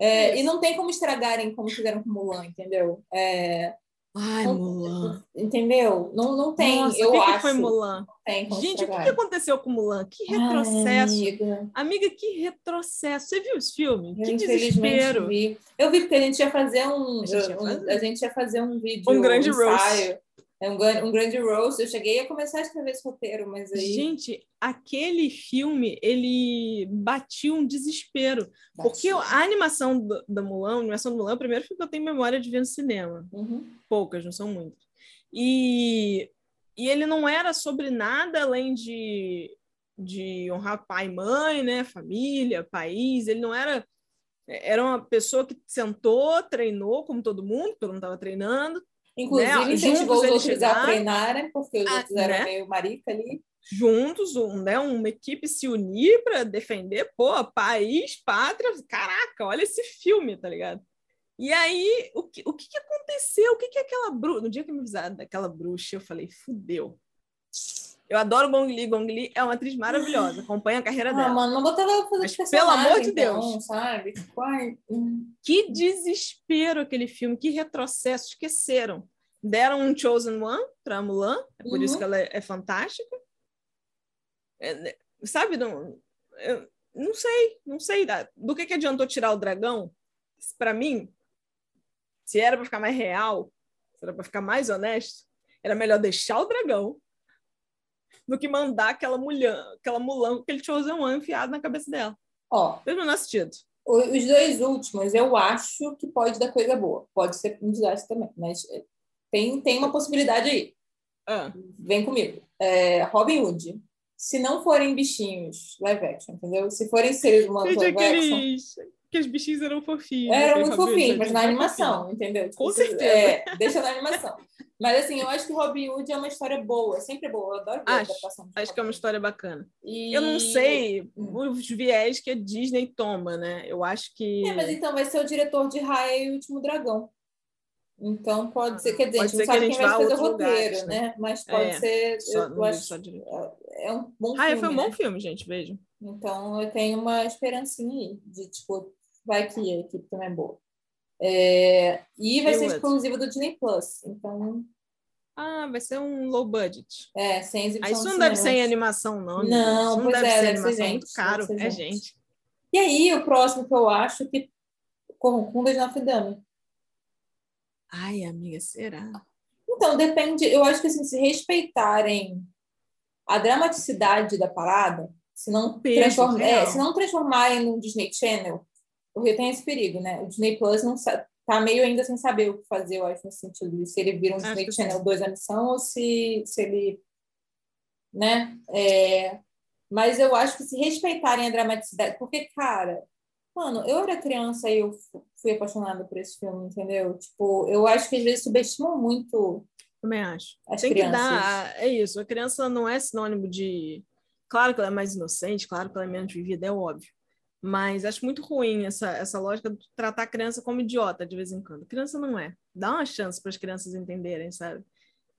É, e não tem como estragarem como fizeram com Mulan, entendeu? É, Ai, não- Mulan. Entendeu? Não, não tem, Nossa, eu que, acho. que foi Mulan? Gente, o que, estragar. aconteceu com Mulan? Que Ai, retrocesso. amiga. Amiga, que retrocesso. Você viu os filmes? Eu Que desespero. vi. Eu vi porque a gente ia fazer um, A gente ia um- fazer. a gente ia fazer um vídeo, Um grande roast. É um, um grande roast. Eu cheguei a começar a escrever esse roteiro, mas aí Gente, aquele filme, ele batia um desespero. Porque a animação do- da Mulan, a animação do Mulan, é o primeiro filme que eu tenho memória de ver no cinema. Uhum. Poucas, não são muitas. E, e ele não era sobre nada além de, de honrar pai e mãe, né? Família, país. Ele não era. Era uma pessoa que sentou, treinou, como todo mundo, todo mundo estava treinando, Inclusive, Né? incentivou Juntos os outros a treinarem, porque os Ah, outros eram né? meio marica ali. juntos, um, né, uma equipe se unir para defender, pô, país, pátria, caraca, olha esse filme, tá ligado? E aí, o que, o que, que aconteceu? O que, que aquela bruxa. No dia que me avisaram daquela bruxa, eu falei, fudeu. Eu adoro Gong Li. Gong Li é uma atriz maravilhosa. Acompanha a carreira Ah, dela. mano, não botava ela pra fazer Mas, pelo amor de então, Deus. sabe? Ai, hum. Que desespero aquele filme, que retrocesso. Esqueceram. Deram um Chosen One para Mulan, é por isso Uhum. que ela é, é fantástica. É, né, sabe, não, eu não sei, não sei. da- Do que, que adiantou tirar o dragão? Para mim, se era para ficar mais real, se era para ficar mais honesto, era melhor deixar o dragão do que mandar aquela mulher, aquela Mulan com aquele One enfiado na cabeça dela. Ó, Fez o menor sentido. os dois últimos eu acho que pode dar coisa boa. Pode ser um desastre também, mas é, tem, tem uma possibilidade aí. Ah, Vem comigo. É, Robin Hood. Se não forem bichinhos live action, entendeu? Se forem seres humanos Gente, live action, aqueles, aqueles bichinhos eram fofinhos. eram muito fofinhos, mas na animação, entendeu? Tipo, Com se- certeza. É, deixa na animação. Mas assim, eu acho que Robin Hood é uma história boa, sempre boa. Eu adoro ver a Acho, adaptação Acho que é uma história bacana. E- Eu não sei Hum. os viés que a Disney toma, né? Eu acho que. É, mas então vai ser o diretor de Raya e o Último Dragão. Então pode ser, quer dizer, Pode a gente não que sabe gente quem vai fazer o roteiro, lugares, né? Mas pode É, ser, Só, eu, acho, diretor. é um bom Ah, filme, foi um né? bom filme, gente. Vejo. Então eu tenho uma esperancinha aí de tipo, vai que a equipe também é boa. É, e vai ser exclusivo do Disney Plus. Então, Ah, vai ser um low budget. é, sem exibição Ah, isso não deve ser em animação, não. gente. Não, não pois deve é, ser deve ser é gente, muito caro. deve ser É gente. gente. E aí, o próximo que eu acho que Corcunda de Notre Dame. Ai, amiga, será? Então, depende, eu acho que assim, se respeitarem a dramaticidade da parada, se não, transform... é, se não transformarem no Disney Channel, porque tem esse perigo, né? O Disney Plus não tá meio ainda sem saber o que fazer, eu acho, nesse sentido, de se ele vira um Acho Disney Channel sim. 2 a missão ou se, se ele. Né? É, Mas eu acho que se respeitarem a dramaticidade, porque, cara, mano, eu era criança e eu fu- fui apaixonada por esse filme, entendeu? Tipo, eu acho que às vezes subestimam muito Também acho. as Tem crianças. que dar. É isso. A criança não é sinônimo de. Claro que ela é mais inocente, claro que ela é menos vivida, é óbvio. Mas acho muito ruim essa, essa lógica de tratar a criança como idiota de vez em quando. criança não é. Dá uma chance para as crianças entenderem, sabe?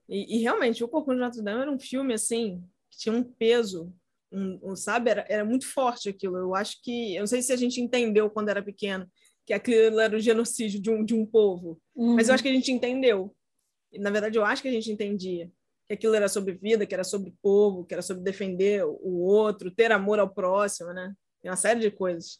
E, e realmente, o Corcunda de Notre Dame era um filme assim que tinha um peso, um, um, sabe? Era, era muito forte aquilo. Eu acho que. Eu não sei se a gente entendeu quando era pequeno que aquilo era o genocídio de um, de um povo. Mas eu Uhum. acho que a gente entendeu. Na verdade, eu acho que a gente entendia que aquilo era sobre vida, que era sobre povo, que era sobre defender o outro, ter amor ao próximo, né? Tem uma série de coisas.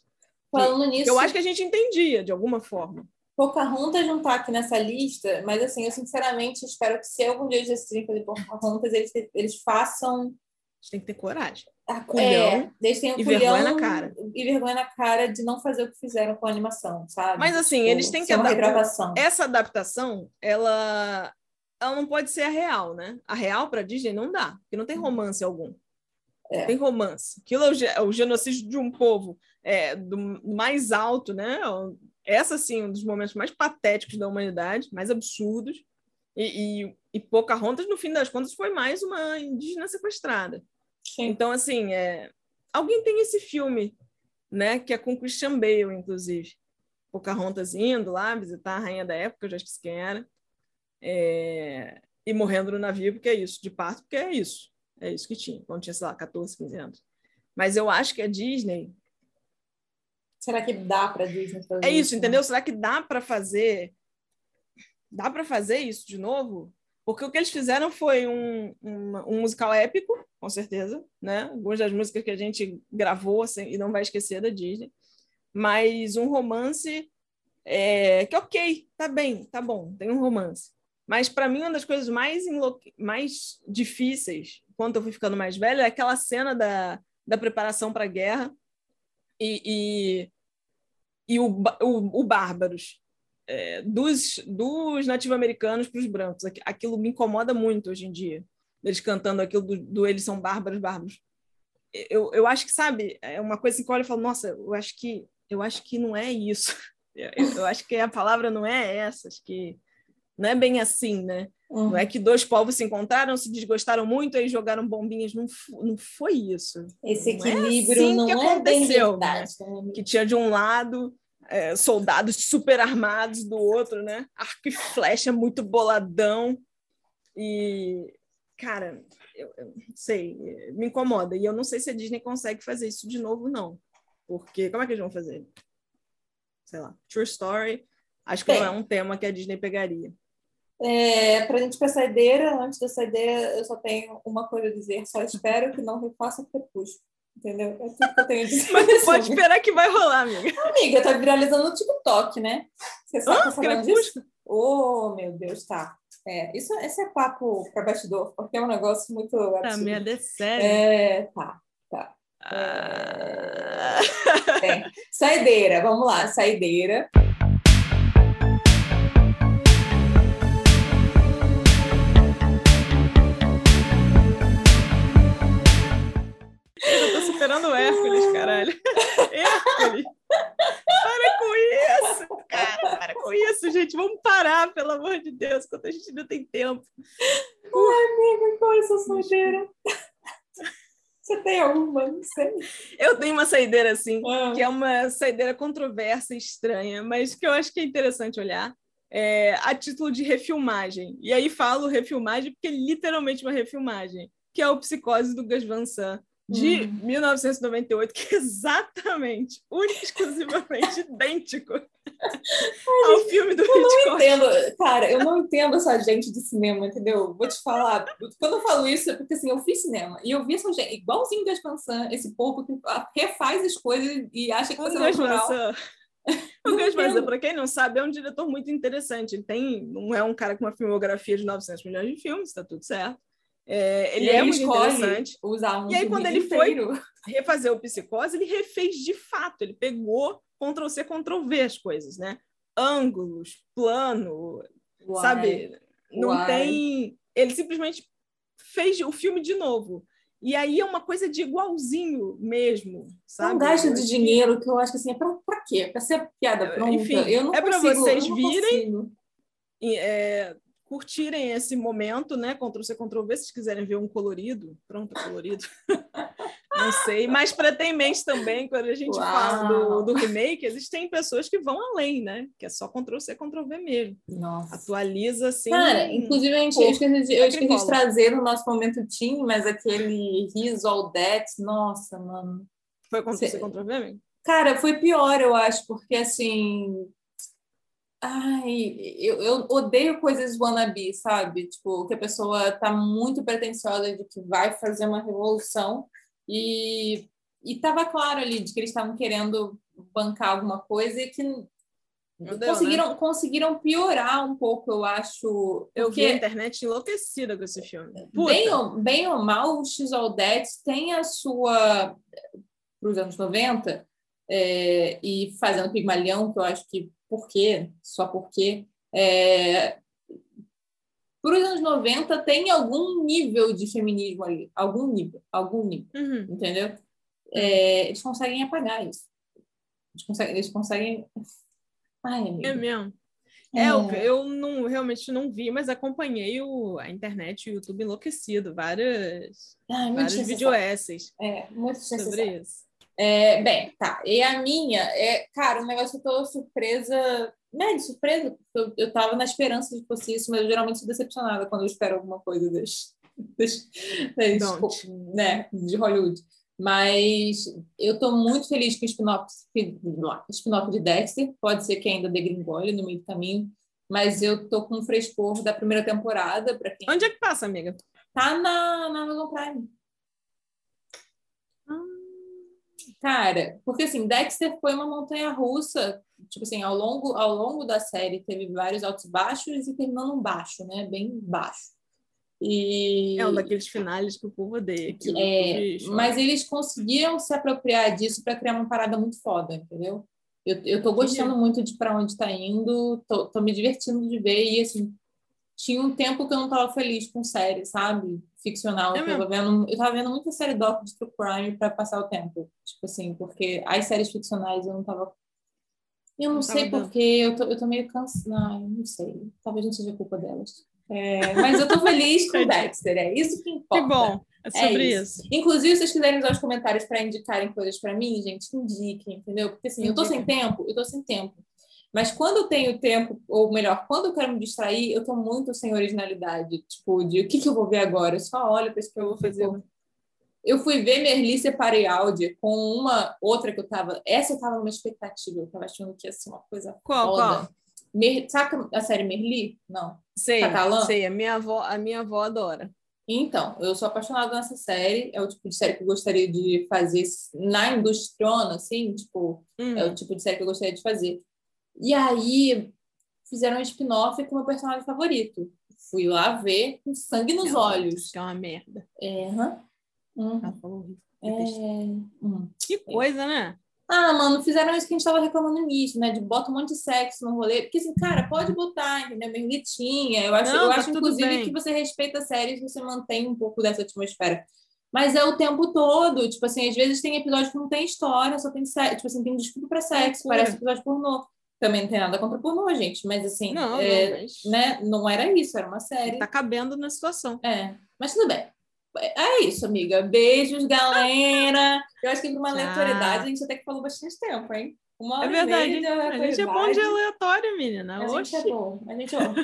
Falando nisso. Eu acho que a gente entendia, de alguma forma. Pocahontas não está aqui nessa lista, mas assim, eu sinceramente espero que se algum dia eles decidirem fazer Pocahontas, eles, eles façam. A gente tem que ter coragem. A, Culhão é, eles têm o e vergonha na cara. E vergonha na cara de não fazer o que fizeram com a animação, sabe? Mas assim, Tipo, eles têm que adaptar-. Essa adaptação, ela, ela não pode ser a real, né? A real para Disney não dá, porque não tem romance algum. É. Tem romance. Aquilo é o, é o genocídio de um povo é, do mais alto, né? Essa, sim, um dos momentos mais patéticos da humanidade, mais absurdos. E, e, e Pocahontas, no fim das contas, foi mais uma indígena sequestrada. Sim. Então, assim, é... alguém tem esse filme, né? Que é com Christian Bale, inclusive. Pocahontas indo lá visitar a rainha da época, eu já esqueci quem era. É, E morrendo no navio, porque é isso. De parto, porque é isso. É isso que tinha, quando tinha, sei lá, 14, 15 anos. Mas eu acho que a Disney. Será que dá para Disney fazer É isso, né? entendeu? Será que dá para fazer. Dá para fazer isso de novo? Porque o que eles fizeram foi um, um, um musical épico, com certeza, né? Algumas das músicas que a gente gravou assim, e não vai esquecer da Disney, mas um romance é, que, ok, tá bem, tá bom, tem um romance. Mas para mim, uma das coisas mais, mais difíceis, quando eu fui ficando mais velha, é aquela cena da, da preparação para a guerra e, e, e o, o, o Bárbaros é, dos, dos nativo-americanos para os brancos. Aqu- Aquilo me incomoda muito hoje em dia. Eles cantando aquilo do, do Eles são bárbaros, bárbaros. Eu, eu acho que, sabe, é uma coisa que eu olho e falo, nossa, eu acho que, eu acho que não é isso. <laughs> Eu, eu acho que a palavra não é essa, acho que não é bem assim, né? Uhum. Não é que dois povos se encontraram, se desgostaram muito e jogaram bombinhas. Não, não foi isso. Esse Não é equilíbrio assim não que é aconteceu, verdade. né? Que tinha de um lado é, soldados super armados, do outro, né? Arco e flecha muito boladão. E, cara, eu, eu não sei, me incomoda. E eu não sei se a Disney consegue fazer isso de novo, não. Porque como é que eles vão fazer? Sei lá, True Story. Acho que Bem. não é um tema que a Disney pegaria. É, para a gente para a saideira, antes da saideira, eu só tenho uma coisa a dizer. Só espero que não refaça Crepúsculo. Entendeu? É tudo que eu tenho a dizer. Mas pode <laughs> esperar que vai rolar, amiga. Amiga, tá viralizando no TikTok, né? Você sabe, Ah, tá? Crepúsculo? Oh, meu Deus, tá. É, isso, esse é papo para bastidor, porque é um negócio muito Tá, absurdo. merda, é sério. É, tá. Ah. É. Saideira, vamos lá, saideira. Com isso, gente. Vamos parar, pelo amor de Deus, enquanto a gente ainda tem tempo. Amiga, qual é essa saideira? Você tem alguma? Não sei. Eu tenho uma saideira assim, Ah. que é uma saideira controversa e estranha, mas que eu acho que é interessante olhar. É, a título de refilmagem. E aí falo refilmagem porque é literalmente uma refilmagem, que é o Psicose do Gus Van Sant, de Hum. 1998, que é exatamente, exclusivamente <laughs> idêntico ao filme do Eu não Hitchcock. entendo, cara, eu não entendo essa gente de cinema, entendeu? Vou te falar, quando eu falo isso é porque assim, eu fiz cinema e eu vi essa gente, igualzinho Gas Pansan, esse povo que refaz as coisas e acha que você é natural. <laughs> O Não Gus Van para quem não sabe, é um diretor muito interessante. Ele tem, não é um cara com uma filmografia de 900 milhões de filmes, está tudo certo. É, ele é muito interessante. Usar um E aí, quando ele foi- inteiro. Refazer o Psicose, ele refez de fato. Ele pegou Ctrl-C, Ctrl-V as coisas, né? Ângulos, plano, Uai. sabe? Não Uai. tem. Ele simplesmente fez o filme de novo. E aí é uma coisa de igualzinho mesmo, É sabe? um gasto de dinheiro que eu acho que assim, é pra, pra quê? Pra ser piada pronta? Enfim, eu não é consigo, vocês virem. é, curtirem esse momento, né? Ctrl C, Ctrl V, se vocês quiserem ver um colorido, pronto, colorido. <laughs> Não sei, mas para ter em mente também, quando a gente Uau. fala do, do remake, existem pessoas que vão além, né? Que é só Ctrl C, Ctrl V mesmo. Nossa. Atualiza assim. Cara, inclusive a gente, Pô, eu esqueci, de, eu esqueci de trazer no nosso momento Team, mas aquele He's All That, nossa, mano. Foi Ctrl C, Ctrl V, amigo? Cara, foi pior, eu acho, porque assim. Ai, eu, eu odeio coisas wannabe, sabe? Tipo, que a pessoa tá muito pretensiosa de que vai fazer uma revolução e, e tava claro ali de que eles estavam querendo bancar alguma coisa e que deu, conseguiram, né? conseguiram piorar um pouco, eu acho. Eu vi a internet enlouquecida com esse filme. Puta. Bem ou, bem ou mal, o X-Aldete tem a sua. para os anos 90, é, e fazendo Pigmalião, que eu acho que por quê? Só porque. É, para os anos 90 tem algum nível de feminismo ali, algum nível, algum nível, Uhum. entendeu? É, eles conseguem apagar isso. Eles conseguem. Eles conseguem... Ai. É mesmo. É. É, eu, eu não, realmente não vi, mas acompanhei o, a internet e o YouTube enlouquecido. Várias, muito vários videoesses É, sobre isso. É, bem, tá. E a minha é, cara, um negócio que eu tô surpresa, né, de surpresa, porque eu, eu tava na esperança de que fosse isso, mas eu geralmente sou decepcionada quando eu espero alguma coisa das, <laughs> das, das né, de Hollywood. Mas eu tô muito feliz com o spin-off spin de Dexter, pode ser que ainda degringole no meio do caminho, mas eu tô com um frescor da primeira temporada, para quem Onde é que passa, amiga? tá na, na Amazon Prime. Cara, porque assim, Dexter foi uma montanha russa, tipo assim, ao longo, ao longo da série teve vários altos e baixos e terminou num baixo, né? Bem baixo. E É um daqueles finais que o povo odeia. Que é, bicho- mas eles conseguiram se apropriar disso para criar uma parada muito foda, entendeu? Eu, eu tô gostando muito de para onde tá indo, tô, tô me divertindo de ver e assim, tinha um tempo que eu não tava feliz com série, sabe? Ficcional. É que eu, tava vendo, eu tava vendo muita série doc de true crime para passar o tempo. Tipo assim, porque as séries ficcionais eu não tava. Eu não, Não sei porque eu tô, eu tô meio cansada. Não, eu não sei. Talvez não seja culpa delas. É, mas eu tô <laughs> feliz com. Dexter, é isso que Que importa. bom. É É sobre isso. isso. Inclusive, se vocês quiserem usar os comentários para indicarem coisas para mim, gente, indiquem, entendeu? Porque assim, eu tô sem tempo, eu tô sem tempo. Mas quando eu tenho tempo, ou melhor, quando eu quero me distrair, eu tô muito sem originalidade. Tipo, de o que, que eu vou ver agora? Eu só olho para isso que eu vou fazer. Eu fui ver Merli Separei Áudio com uma outra que eu tava. Essa eu tava numa expectativa, eu tava achando que ia ser uma coisa Qual, foda. qual? Mer... Sabe a série Merli? Não. Sei, Catalã? sei. A minha avó, a minha avó adora. Então, eu sou apaixonada nessa série. É o tipo de série que eu gostaria de fazer na industriona, assim, tipo, Hum. é o tipo de série que eu gostaria de fazer. E aí fizeram um spin-off com o meu personagem favorito. Fui lá ver com sangue nos Não, olhos. Que é uma merda. É. Uhum. Ela falou horrível. É. Que coisa, né? Ah, mano, fizeram isso que a gente tava reclamando no início, né? De bota um monte de sexo no rolê. Porque, assim, cara, pode botar, entendeu? Merlitinha. Eu acho, Não, eu tá acho inclusive, bem. que você respeita séries e você mantém um pouco dessa atmosfera. Mas é o tempo todo. Tipo assim, às vezes tem episódio que não tem história, só tem sexo. Tipo assim, tem desculpa pra sexo. Loucura. Parece episódio pornô. Também não tem nada contra pornô, gente. Mas, assim, Não, é, não, mas né? não era isso. Era uma série. tá cabendo na situação. É, mas tudo bem. É isso, amiga. Beijos, galera. Eu acho que para uma aleatoriedade a gente até que falou bastante tempo, hein? Uma É e verdade. meia A gente é bom de aleatório, menina. A gente é Oxi. bom. A gente é bom.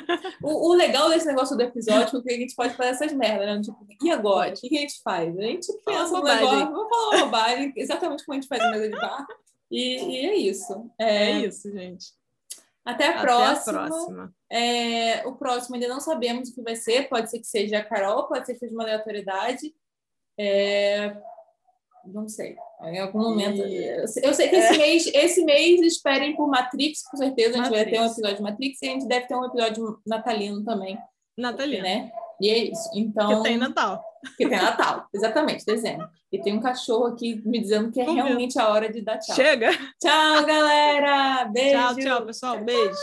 O, o legal desse negócio do episódio é que a gente pode fazer essas merdas, né? Tipo, e agora? O que, que a gente faz? A gente pensa no negócio, vamos falar uma bobagem, exatamente como a gente faz na mesa de bar. E, e é isso. É É, isso, gente. Até a Até próxima. a próxima. É, o próximo ainda não sabemos o que vai ser. Pode ser que seja a Carol, pode ser que seja uma aleatoriedade. É, não sei. Em algum momento. E- Eu sei que esse, mês, esse mês esperem por Matrix, com certeza. A gente vai ter um episódio de Matrix e a gente deve ter um episódio natalino também. Natalina. Né? E é isso. Então, Que tem Natal. que tem Natal, exatamente, dezembro. E tem um cachorro aqui me dizendo que é Vamos ver. realmente a hora de dar tchau. Chega. Tchau, galera! Beijo! Tchau, tchau, pessoal. Beijo.